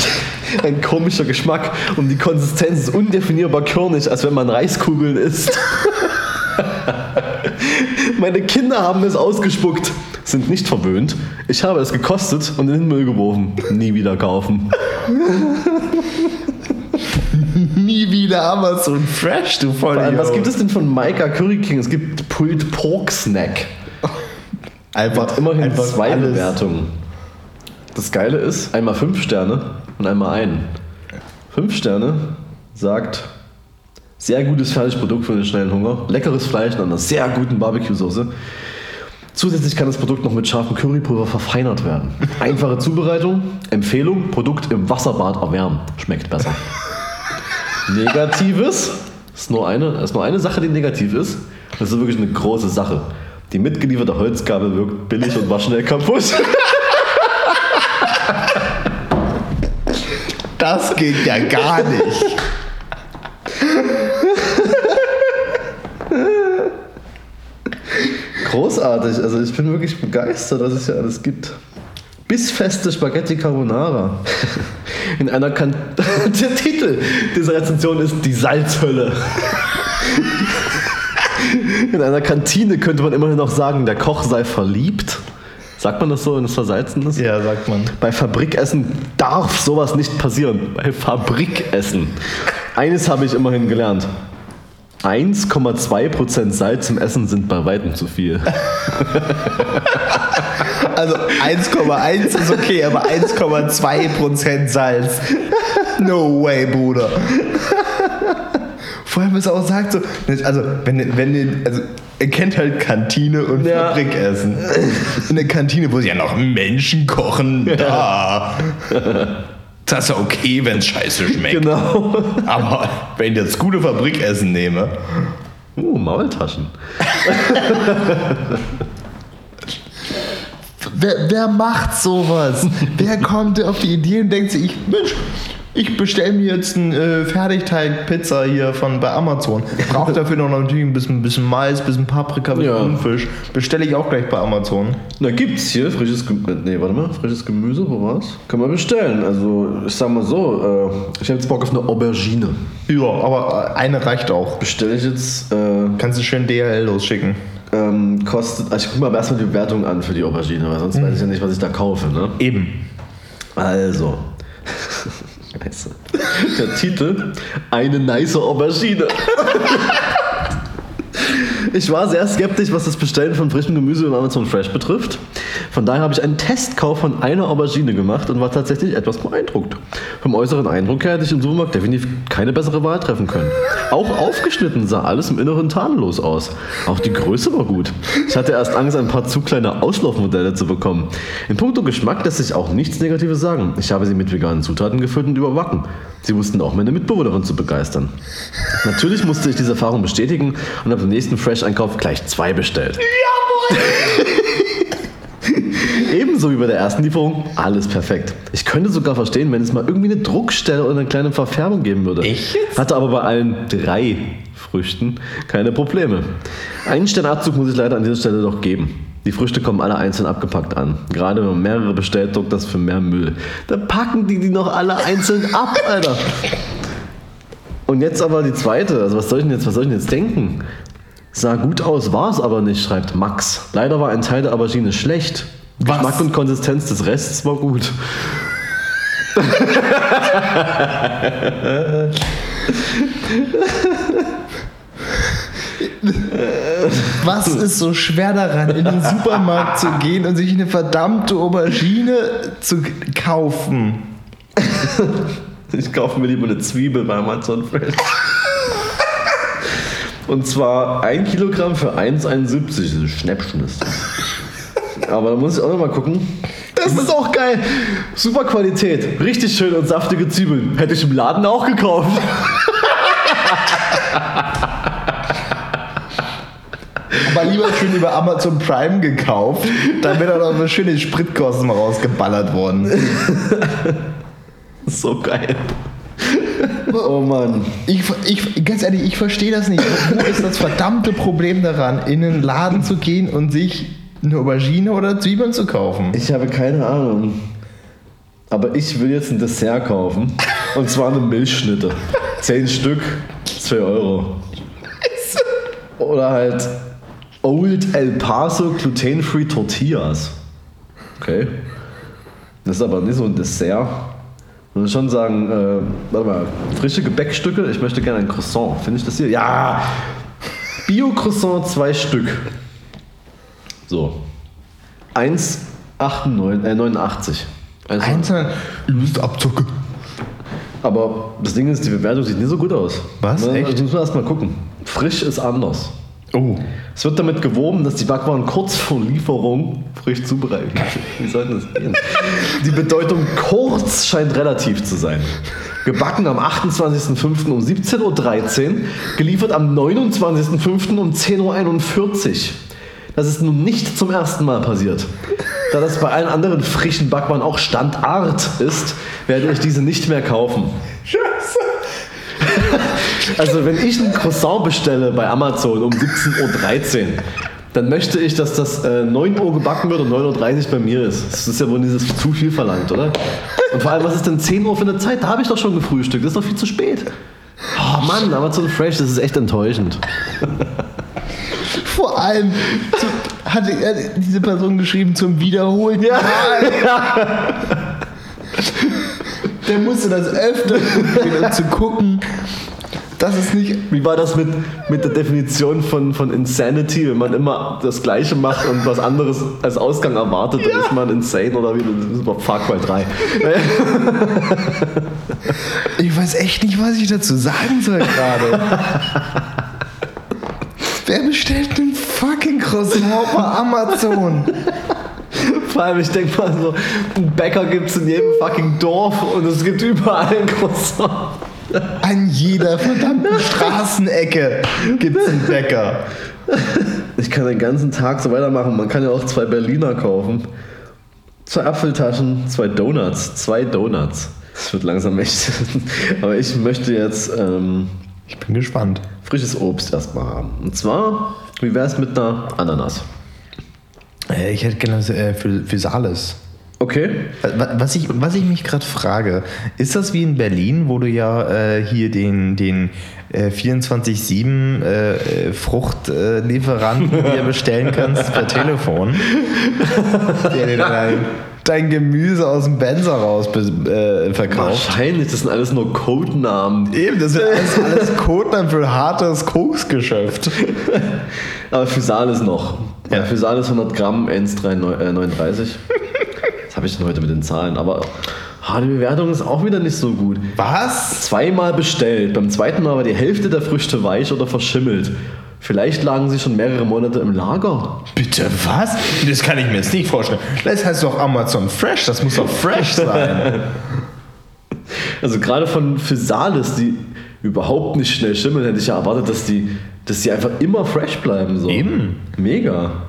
ein komischer Geschmack und die Konsistenz ist undefinierbar körnig, als wenn man Reiskugeln isst. [LAUGHS] Meine Kinder haben es ausgespuckt, sind nicht verwöhnt. Ich habe es gekostet und in den Müll geworfen. Nie wieder kaufen. Nie wieder Amazon Fresh, du voll. Vor allem, was gibt es denn von Maika Curry King? Es gibt Pulled Pork Snack. Einfach Immerhin einfach zwei alles. Bewertungen. Das Geile ist, einmal fünf Sterne und einmal einen. Fünf Sterne sagt, sehr gutes Fertigprodukt für den schnellen Hunger, leckeres Fleisch und einer sehr guten Barbecue-Soße. Zusätzlich kann das Produkt noch mit scharfem Currypulver verfeinert werden. Einfache Zubereitung, Empfehlung, Produkt im Wasserbad erwärmen. Schmeckt besser. Negatives, ist nur eine, ist nur eine Sache, die negativ ist. Das ist wirklich eine große Sache. Die mitgelieferte Holzgabel wirkt billig und war schnell kaputt. Das geht ja gar nicht. Großartig, also ich bin wirklich begeistert, was es hier alles gibt. Bissfeste Spaghetti Carbonara. [LAUGHS] In einer kan [LAUGHS] Der Titel dieser Rezension ist Die Salzhölle. [LAUGHS] In einer Kantine könnte man immerhin noch sagen, der Koch sei verliebt. Sagt man das so, wenn es versalzen ist? Ja, sagt man. Bei Fabrikessen darf sowas nicht passieren. Bei Fabrikessen. Eines habe ich immerhin gelernt. 1,2% Salz im Essen sind bei weitem zu viel. [LAUGHS] Also 1,1 ist okay, aber 1,2% Salz. No way, Bruder. Vor allem, was er auch sagt, so, also, wenn, wenn also, er kennt halt Kantine und Ja. Fabrikessen. In der Kantine, wo sie ja noch Menschen kochen, da. [LAUGHS] Das ist ja okay, wenn es scheiße schmeckt. Genau. [LAUGHS] Aber wenn ich das gute Fabrikessen nehme, Uh, Maultaschen. [LAUGHS] wer, wer macht sowas? wer kommt auf die Idee und denkt sich, ich, Mensch, ich bestelle mir jetzt einen äh, Fertigteig-Pizza hier von bei Amazon. [LAUGHS] Brauche dafür noch natürlich ein bisschen, bisschen Mais, ein bisschen Paprika, ein bisschen Ja. Thunfisch. Bestelle ich auch gleich bei Amazon. Na, gibt's hier frisches Gemüse. Nee, warte mal, frisches Gemüse, wo war's? Kann man bestellen. Also, ich sag mal so, äh, ich habe jetzt Bock auf eine Aubergine. Ja, aber äh, eine reicht auch. Bestelle ich jetzt, äh, Kannst du schön DHL losschicken. ähm, kostet. Also ich gucke mir aber erstmal die Bewertung an für die Aubergine, weil sonst weiß ich ja nicht, was ich da kaufe. Ne? Eben. Also. [LAUGHS] Scheiße. Der Titel: Eine nice Aubergine. Ich war sehr skeptisch, was das Bestellen von frischem Gemüse im Amazon Fresh betrifft. Von daher habe ich einen Testkauf von einer Aubergine gemacht und war tatsächlich etwas beeindruckt. Vom äußeren Eindruck her hätte ich im Supermarkt definitiv keine bessere Wahl treffen können. Auch aufgeschnitten sah alles im Inneren tadellos aus. Auch die Größe war gut. Ich hatte erst Angst, ein paar zu kleine Auslaufmodelle zu bekommen. In puncto Geschmack lässt sich auch nichts Negatives sagen. Ich habe sie mit veganen Zutaten gefüllt und überbacken. Sie wussten auch meine Mitbewohnerin zu begeistern. Natürlich musste ich diese Erfahrung bestätigen und habe beim nächsten Fresh-Einkauf gleich zwei bestellt. [LAUGHS] Ebenso wie bei der ersten Lieferung, alles perfekt. Ich könnte sogar verstehen, wenn es mal irgendwie eine Druckstelle oder eine kleine Verfärbung geben würde. Echt jetzt? Hatte aber bei allen drei Früchten keine Probleme. Einen Sternabzug muss ich leider an dieser Stelle doch geben. Die Früchte kommen alle einzeln abgepackt an. Gerade wenn man mehrere bestellt, sorgt das für mehr Müll. Da packen die die noch alle einzeln ab, Alter. Und jetzt aber die zweite. Also was soll ich denn jetzt, was soll ich denn jetzt denken? Sah gut aus, war es aber nicht, schreibt Max. Leider war ein Teil der Aubergine schlecht. Was? Geschmack und Konsistenz des Rests war gut. Was ist so schwer daran, in den Supermarkt zu gehen und sich eine verdammte Aubergine zu kaufen? Ich kaufe mir lieber eine Zwiebel bei Amazon Fresh. Und zwar ein Kilogramm für 1,71. Das ist ein Schnäppchen ist das. Aber da muss ich auch noch mal gucken. Das ist auch geil. Super Qualität. Richtig schön und saftige Zwiebeln. Hätte ich im Laden auch gekauft. [LAUGHS] Aber lieber schön über Amazon Prime gekauft, dann wäre da noch eine schöne Spritkosten mal rausgeballert worden. [LAUGHS] So geil. Oh Mann. Ich, ich, ganz ehrlich, ich verstehe das nicht. Wo ist das verdammte Problem daran, in einen Laden zu gehen und sich eine Aubergine oder Zwiebeln zu kaufen? Ich habe keine Ahnung. Aber ich will jetzt ein Dessert kaufen. Und zwar eine Milchschnitte. Zehn Stück, 2 Euro. Oder halt Old El Paso Gluten-Free Tortillas. Okay. Das ist aber nicht so ein Dessert. Ich würde schon sagen, äh, warte mal, frische Gebäckstücke. Ich möchte gerne ein Croissant. Finde ich das hier? Ja! Bio-Croissant, zwei Stück. So. 1,89. Äh, 89. Also, Einzeln. Übelst Abzocke. aber das Ding ist, die Bewertung sieht nicht so gut aus. Was? Ne? Echt? Das muss man erstmal gucken. Frisch ist anders. Oh. Es wird damit geworben, dass die Backwaren kurz vor Lieferung frisch zubereitet [LAUGHS] Wie soll das gehen? Die Bedeutung kurz scheint relativ zu sein. Gebacken am 28.05. um 17.13 Uhr, geliefert am 29.05. um 10.41 Uhr. Das ist nun nicht zum ersten Mal passiert. Da das bei allen anderen frischen Backwaren auch Standard ist, werde ich diese nicht mehr kaufen. Scheiße. Also wenn ich ein Croissant bestelle bei Amazon um 17.13 Uhr, dann möchte ich, dass das äh, 9 Uhr gebacken wird und 9.30 Uhr bei mir ist. Das ist ja wohl dieses zu viel verlangt, oder? Und vor allem, was ist denn 10 Uhr für eine Zeit? Da habe ich doch schon gefrühstückt. Das ist doch viel zu spät. Oh Mann, Amazon Fresh, das ist echt enttäuschend. Vor allem zu, hatte äh, diese Person geschrieben zum wiederholten Ja. Mal. Der musste das öfter gucken, um zu gucken, dass es nicht. Wie war das mit, mit der Definition von, von Insanity? Wenn man immer das Gleiche macht und was anderes als Ausgang erwartet, dann ist man insane oder wie? Das ist Far Cry 3. Ich weiß echt nicht, was ich dazu sagen soll gerade. [LAUGHS] Wer bestellt einen fucking Croissant bei Amazon? [LAUGHS] Vor allem, ich denke mal so, einen Bäcker gibt es in jedem fucking Dorf und es gibt überall ein Croissant. An jeder verdammten Straßenecke gibt es einen Bäcker. Ich kann den ganzen Tag so weitermachen. Man kann ja auch zwei Berliner kaufen. Zwei Apfeltaschen, zwei Donuts. Zwei Donuts. Das wird langsam echt. [LAUGHS] Aber ich möchte jetzt ähm, Ich bin gespannt. Frisches Obst erstmal haben. Und zwar, wie wäre es mit einer Ananas? Äh, Ich hätte gerne äh, für, für Sales. Okay. Was ich, was ich mich gerade frage, ist das wie in Berlin, wo du ja äh, hier den, den äh, 24-7 äh, Fruchtlieferanten [LAUGHS] dir bestellen kannst per Telefon, [LAUGHS] der dir dein, dein Gemüse aus dem Benzer raus äh, verkauft? Wahrscheinlich, das sind alles nur Codenamen. Eben, das sind alles, alles Codenamen für hartes Koksgeschäft. [LAUGHS] Aber Physalis noch. Ja. Physalis 100 Gramm, 1,39. Was habe ich denn heute mit den Zahlen? Aber ah, die Bewertung ist auch wieder nicht so gut. Was? Zweimal bestellt. Beim zweiten Mal war die Hälfte der Früchte weich oder verschimmelt. Vielleicht lagen sie schon mehrere Monate im Lager. Bitte was? Das kann ich mir jetzt nicht vorstellen. Das heißt doch Amazon Fresh, das muss doch fresh sein. [LAUGHS] also gerade von Physalis, die überhaupt nicht schnell schimmeln, hätte ich ja erwartet, dass die, dass die einfach immer fresh bleiben. So. Eben. Mega.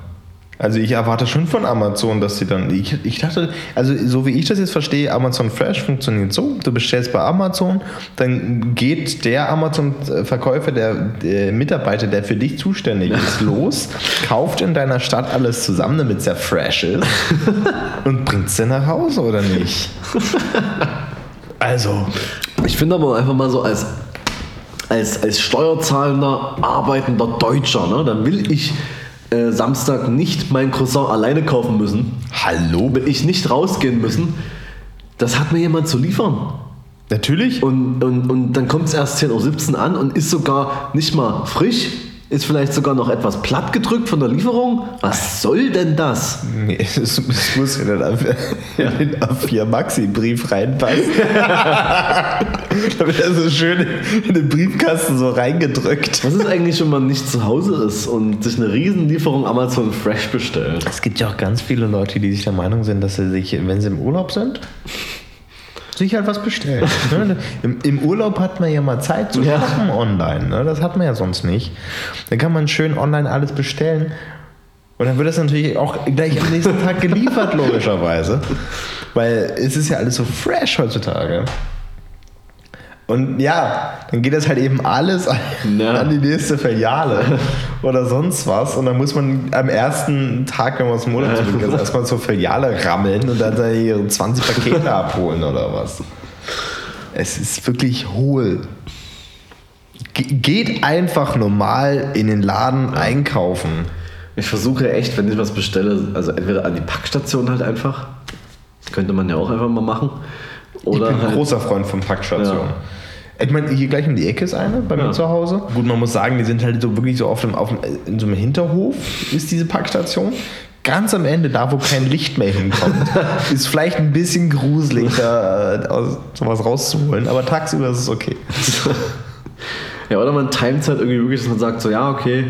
Also ich erwarte schon von Amazon, dass sie dann. Ich, ich dachte, also so wie ich das jetzt verstehe, Amazon Fresh funktioniert so: Du bestellst bei Amazon, dann geht der Amazon-Verkäufer, der, der, Mitarbeiter, der für dich zuständig ist, [LAUGHS] los, kauft in deiner Stadt alles zusammen, damit es ja fresh ist [LAUGHS] und bringt es dann nach Hause oder nicht? [LAUGHS] Also. Ich finde aber einfach mal so als als, als steuerzahlender, arbeitender Deutscher, ne, dann will ich äh, Samstag nicht mein Croissant alleine kaufen müssen. Hallo? Will ich nicht rausgehen müssen. Das hat mir jemand zu liefern. Natürlich. Und, und, und dann kommt es erst 10.17 Uhr an und ist sogar nicht mal frisch, ist vielleicht sogar noch etwas platt gedrückt von der Lieferung. Was soll denn das? Nee, es, [LAUGHS] es muss in den A4 Maxi-Brief reinpassen. [LAUGHS] Damit er so schön in den Briefkasten so reingedrückt. Was ist eigentlich, wenn man nicht zu Hause ist und sich eine Riesenlieferung Amazon Fresh bestellt? Es gibt ja auch ganz viele Leute, die sich der Meinung sind, dass sie sich, wenn sie im Urlaub sind, sich halt was bestellen. ne? Im, Im, Urlaub hat man ja mal Zeit zu shoppen ja. online. Ne? Das hat man ja sonst nicht. Dann kann man schön online alles bestellen. Und dann wird das natürlich auch gleich am nächsten Tag geliefert, logischerweise. Weil es ist ja alles so fresh heutzutage. Und ja, dann geht das halt eben alles an, ja. an die nächste Filiale oder sonst was. Und dann muss man am ersten Tag, wenn man aus dem Urlaub zurück ist, erstmal zur Filiale rammeln und dann ihre 20 Pakete abholen oder was. Es ist wirklich hohl. geht einfach normal in den Laden einkaufen. Ich versuche echt, wenn ich was bestelle, also entweder an die Packstation halt einfach. Könnte man ja auch einfach mal machen. Oder ich bin ein halt, großer Freund von Packstationen. Ja. Ich meine, hier gleich um die Ecke ist eine bei ja. mir zu Hause. Gut, man muss sagen, die sind halt so wirklich so auf dem, auf dem, in so einem Hinterhof ist diese Packstation. Ganz am Ende, da wo kein Licht mehr hinkommt, [LAUGHS] ist vielleicht ein bisschen gruselig, da sowas rauszuholen, aber tagsüber ist es okay. [LAUGHS] ja, oder man timet halt irgendwie wirklich, dass man sagt, so ja, okay,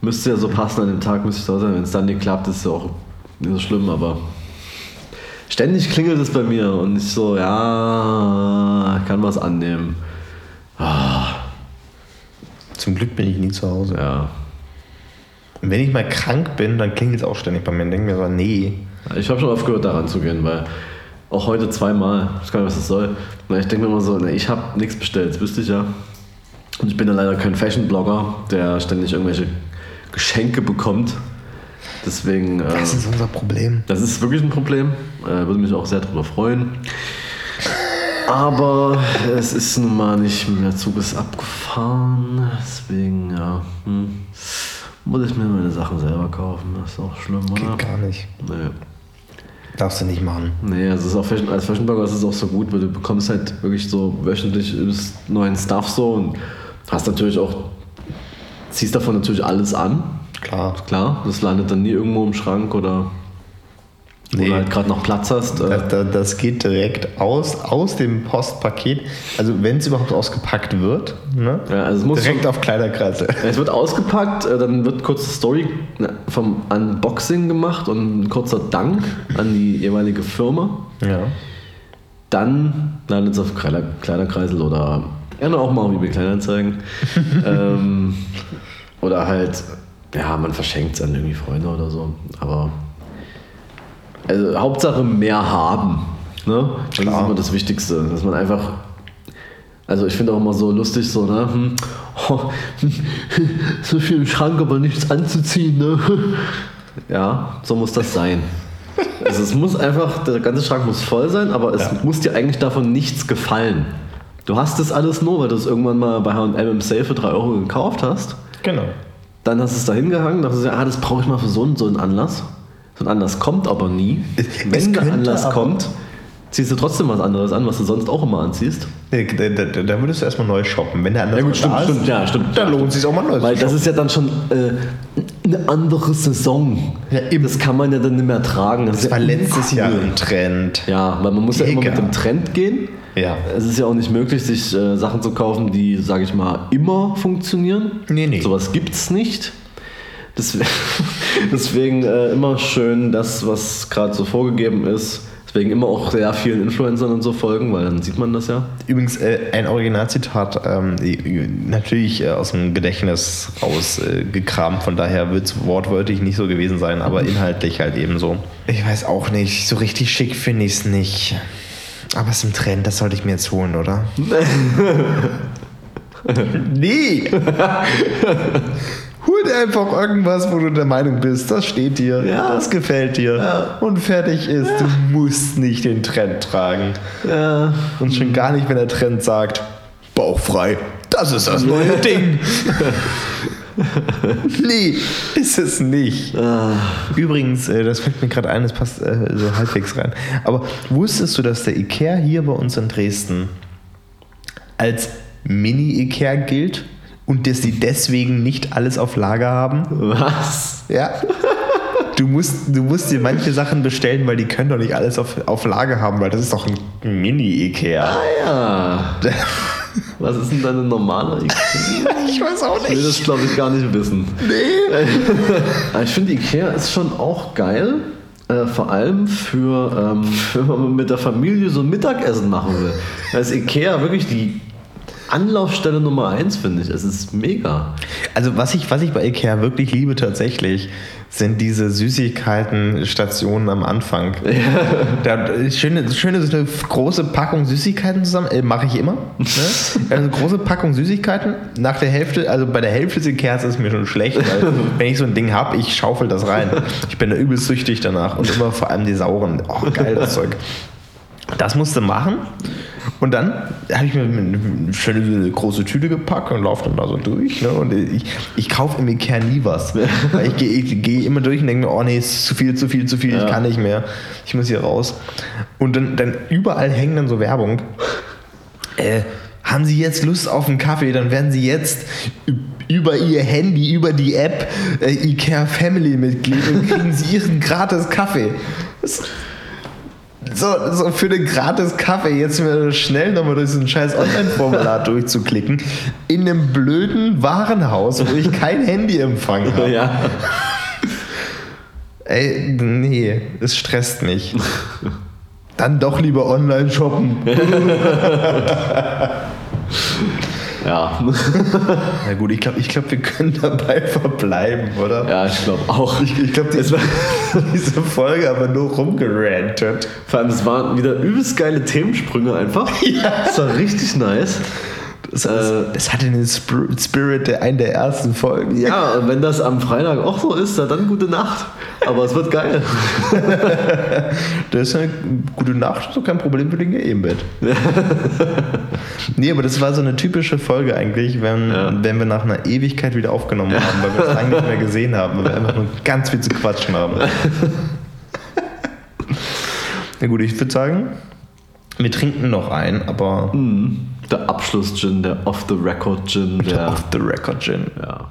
müsste ja so passen an dem Tag, müsste ich da sein. Wenn es dann nicht klappt, ist es ja auch nicht so schlimm, aber ständig klingelt es bei mir und ich so, ja, ich kann was annehmen. Ah. Zum Glück bin ich nie zu Hause. Ja. Und wenn ich mal krank bin, dann klingelt es auch ständig bei mir und denke mir so, nee. Ich habe schon oft gehört, daran zu gehen, weil auch heute zweimal, ich weiß gar nicht, was das soll. Ich denke mir immer so, ich habe nichts bestellt, das wüsste ich ja. Und ich bin ja leider kein Fashion-Blogger, der ständig irgendwelche Geschenke bekommt. Deswegen. Äh, das ist unser Problem. Das ist wirklich ein Problem. Äh, würde mich auch sehr darüber freuen. Aber es ist nun mal nicht, der Zug ist abgefahren. Deswegen, ja. Hm, muss ich mir meine Sachen selber kaufen. Das ist auch schlimm, oder? Geht gar nicht. Nee. Darfst du nicht machen. Nee, also ist auch Fashion, als Fashionblogger ist es auch so gut, weil du bekommst halt wirklich so wöchentlich neuen Stuff so und hast natürlich auch, ziehst davon natürlich alles an Klar. Klar, das landet dann nie irgendwo im Schrank oder Nee. Wo du halt gerade noch Platz hast. Äh. Das, das, geht direkt aus, aus dem Postpaket. Also wenn es überhaupt ausgepackt wird, ne? ja, also direkt auf Kleiderkreise. [LAUGHS] Es wird ausgepackt, äh, dann wird kurz Story ne, vom Unboxing gemacht und ein kurzer Dank an die jeweilige Firma. Ja. Dann landet es auf Kleiderkreisel oder gerne auch mal wie bei Kleinanzeigen. [LAUGHS] ähm, oder halt ja, man verschenkt es an irgendwie Freunde oder so. Aber also Hauptsache mehr haben. Ne? Das Klar. ist immer das Wichtigste, dass man einfach. Also ich finde auch immer so lustig, so, ne? Hm, oh, [LAUGHS] so viel im Schrank, aber nichts anzuziehen, ne? [LAUGHS] Ja, so muss das sein. Also es muss einfach, der ganze Schrank muss voll sein, aber es Ja. muss dir eigentlich davon nichts gefallen. Du hast das alles nur, weil du es irgendwann mal bei H&M im Sale für 3 Euro gekauft hast. Genau. Dann hast du es da hingehangen, dachtest du, ah, das brauche ich mal für so einen, so einen Anlass. So ein Anlass kommt aber nie. Wenn es der Anlass kommt, ziehst du trotzdem was anderes an, was du sonst auch immer anziehst. Da, da, da, da würdest du erstmal neu shoppen. Wenn der andere Ja, gut, stimmt, da stimmt, ja, stimmt. dann lohnt es sich auch mal neu Weil das ist ja dann schon äh, eine andere Saison. Ja, das kann man ja dann nicht mehr tragen. Das, Das war ja letztes uncool. Jahr ein Trend. Ja, weil man muss ja immer Mega. mit dem Trend gehen. Ja. Es ist ja auch nicht möglich, sich äh, Sachen zu kaufen, die, sage ich mal, immer funktionieren. Nee, nee. Sowas gibt es nicht. Deswegen, [LAUGHS] deswegen äh, immer schön das, was gerade so vorgegeben ist. Deswegen immer auch sehr vielen Influencern und so folgen, weil dann sieht man das ja. Übrigens äh, ein Originalzitat, ähm, natürlich äh, aus dem Gedächtnis rausgekramt, äh, von daher wird es wortwörtlich nicht so gewesen sein, aber inhaltlich halt eben so. Ich weiß auch nicht, so richtig schick finde ich es nicht. Aber es ist ein Trend, das sollte ich mir jetzt holen, oder? [LAUGHS] nee! [LAUGHS] Hol dir einfach irgendwas, wo du der Meinung bist, das steht dir, Ja. das gefällt dir und fertig ist. Du musst nicht den Trend tragen. Ja, Und schon gar nicht, wenn der Trend sagt, bauchfrei, das ist das neue Ding. [LAUGHS] nee, ist es nicht. Übrigens, äh, das fällt mir gerade ein, das passt äh, so halbwegs rein. Aber wusstest du, dass der Ikea hier bei uns in Dresden als Mini-Ikea gilt und dass die deswegen nicht alles auf Lager haben? was? Ja. Du musst, du musst dir manche Sachen bestellen, weil die können doch nicht alles auf, auf Lager haben, weil das ist doch ein Mini-Ikea. Ja. [LAUGHS] Was ist denn deine normale Ikea? Ich weiß auch Ich will das, glaube ich, gar nicht wissen. Nee. [LAUGHS] ich finde, Ikea ist schon auch geil. Äh, vor allem für, ähm, [LAUGHS] wenn man mit der Familie so ein Mittagessen machen will. Da ist Ikea wirklich die Anlaufstelle Nummer eins, finde ich. Es ist mega. Also was ich, was ich bei Ikea wirklich liebe tatsächlich, sind diese Süßigkeiten-Stationen am Anfang. [LAUGHS] Da, schöne, schöne so eine große Packung Süßigkeiten zusammen, äh, mache ich immer. Ne? Also eine große Packung Süßigkeiten, nach der Hälfte, also bei der Hälfte des Ikeas ist es mir schon schlecht, weil [LAUGHS] wenn ich so ein Ding habe, ich schaufel das rein. Ich bin da übelst süchtig danach und immer vor allem die sauren. Oh, geil, das Zeug. Das musste machen. Und dann habe ich mir eine schöne große Tüte gepackt und laufe dann da so durch. Ne? Und ich, ich kaufe im Ikea nie was. [LAUGHS] Ich gehe gehe immer durch und denke mir, oh nee, ist zu viel, zu viel, zu viel, Ja. ich kann nicht mehr. Ich muss hier raus. Und dann, dann überall hängen dann so Werbung. Äh, haben Sie jetzt Lust auf einen Kaffee, dann werden Sie jetzt über Ihr Handy, über die App äh, Ikea Family Mitglied und kriegen Sie Ihren gratis Kaffee. Das, so, so für den gratis Kaffee jetzt mir schnell nochmal durch so ein scheiß Online-Formular [LAUGHS] durchzuklicken, in einem blöden Warenhaus, wo ich kein Handyempfang [LAUGHS] habe. Ja. Ey, nee, es stresst mich. Dann doch lieber online shoppen. [LAUGHS] Ja. [LAUGHS] Na gut, ich glaube, ich glaub, wir können dabei verbleiben, oder? ja, ich glaube auch. Ich, ich glaube, die, Es [LAUGHS] war- diese Folge aber nur rumgerantet. Vor allem, es waren wieder übelst geile Themensprünge einfach. [LAUGHS] Ja. Das war richtig nice. Das, das, das hatte den Spir- Spirit der einen der ersten Folgen. Ja, und wenn das am Freitag auch so ist, dann gute Nacht. Aber es wird geil. [LAUGHS] Das ist eine gute Nacht, so kein Problem, wir liegen ja eh im Bett. [LAUGHS] nee, aber das war so eine typische Folge eigentlich, wenn, Ja. wenn wir nach einer Ewigkeit wieder aufgenommen haben, weil wir es lange nicht mehr gesehen haben, weil wir einfach nur ganz viel zu quatschen haben. [LAUGHS] Na gut, ich würde sagen, wir trinken noch ein, aber Der Abschluss-Gin, der Off-the-Record-Gin, der. off the record Gin. Ja.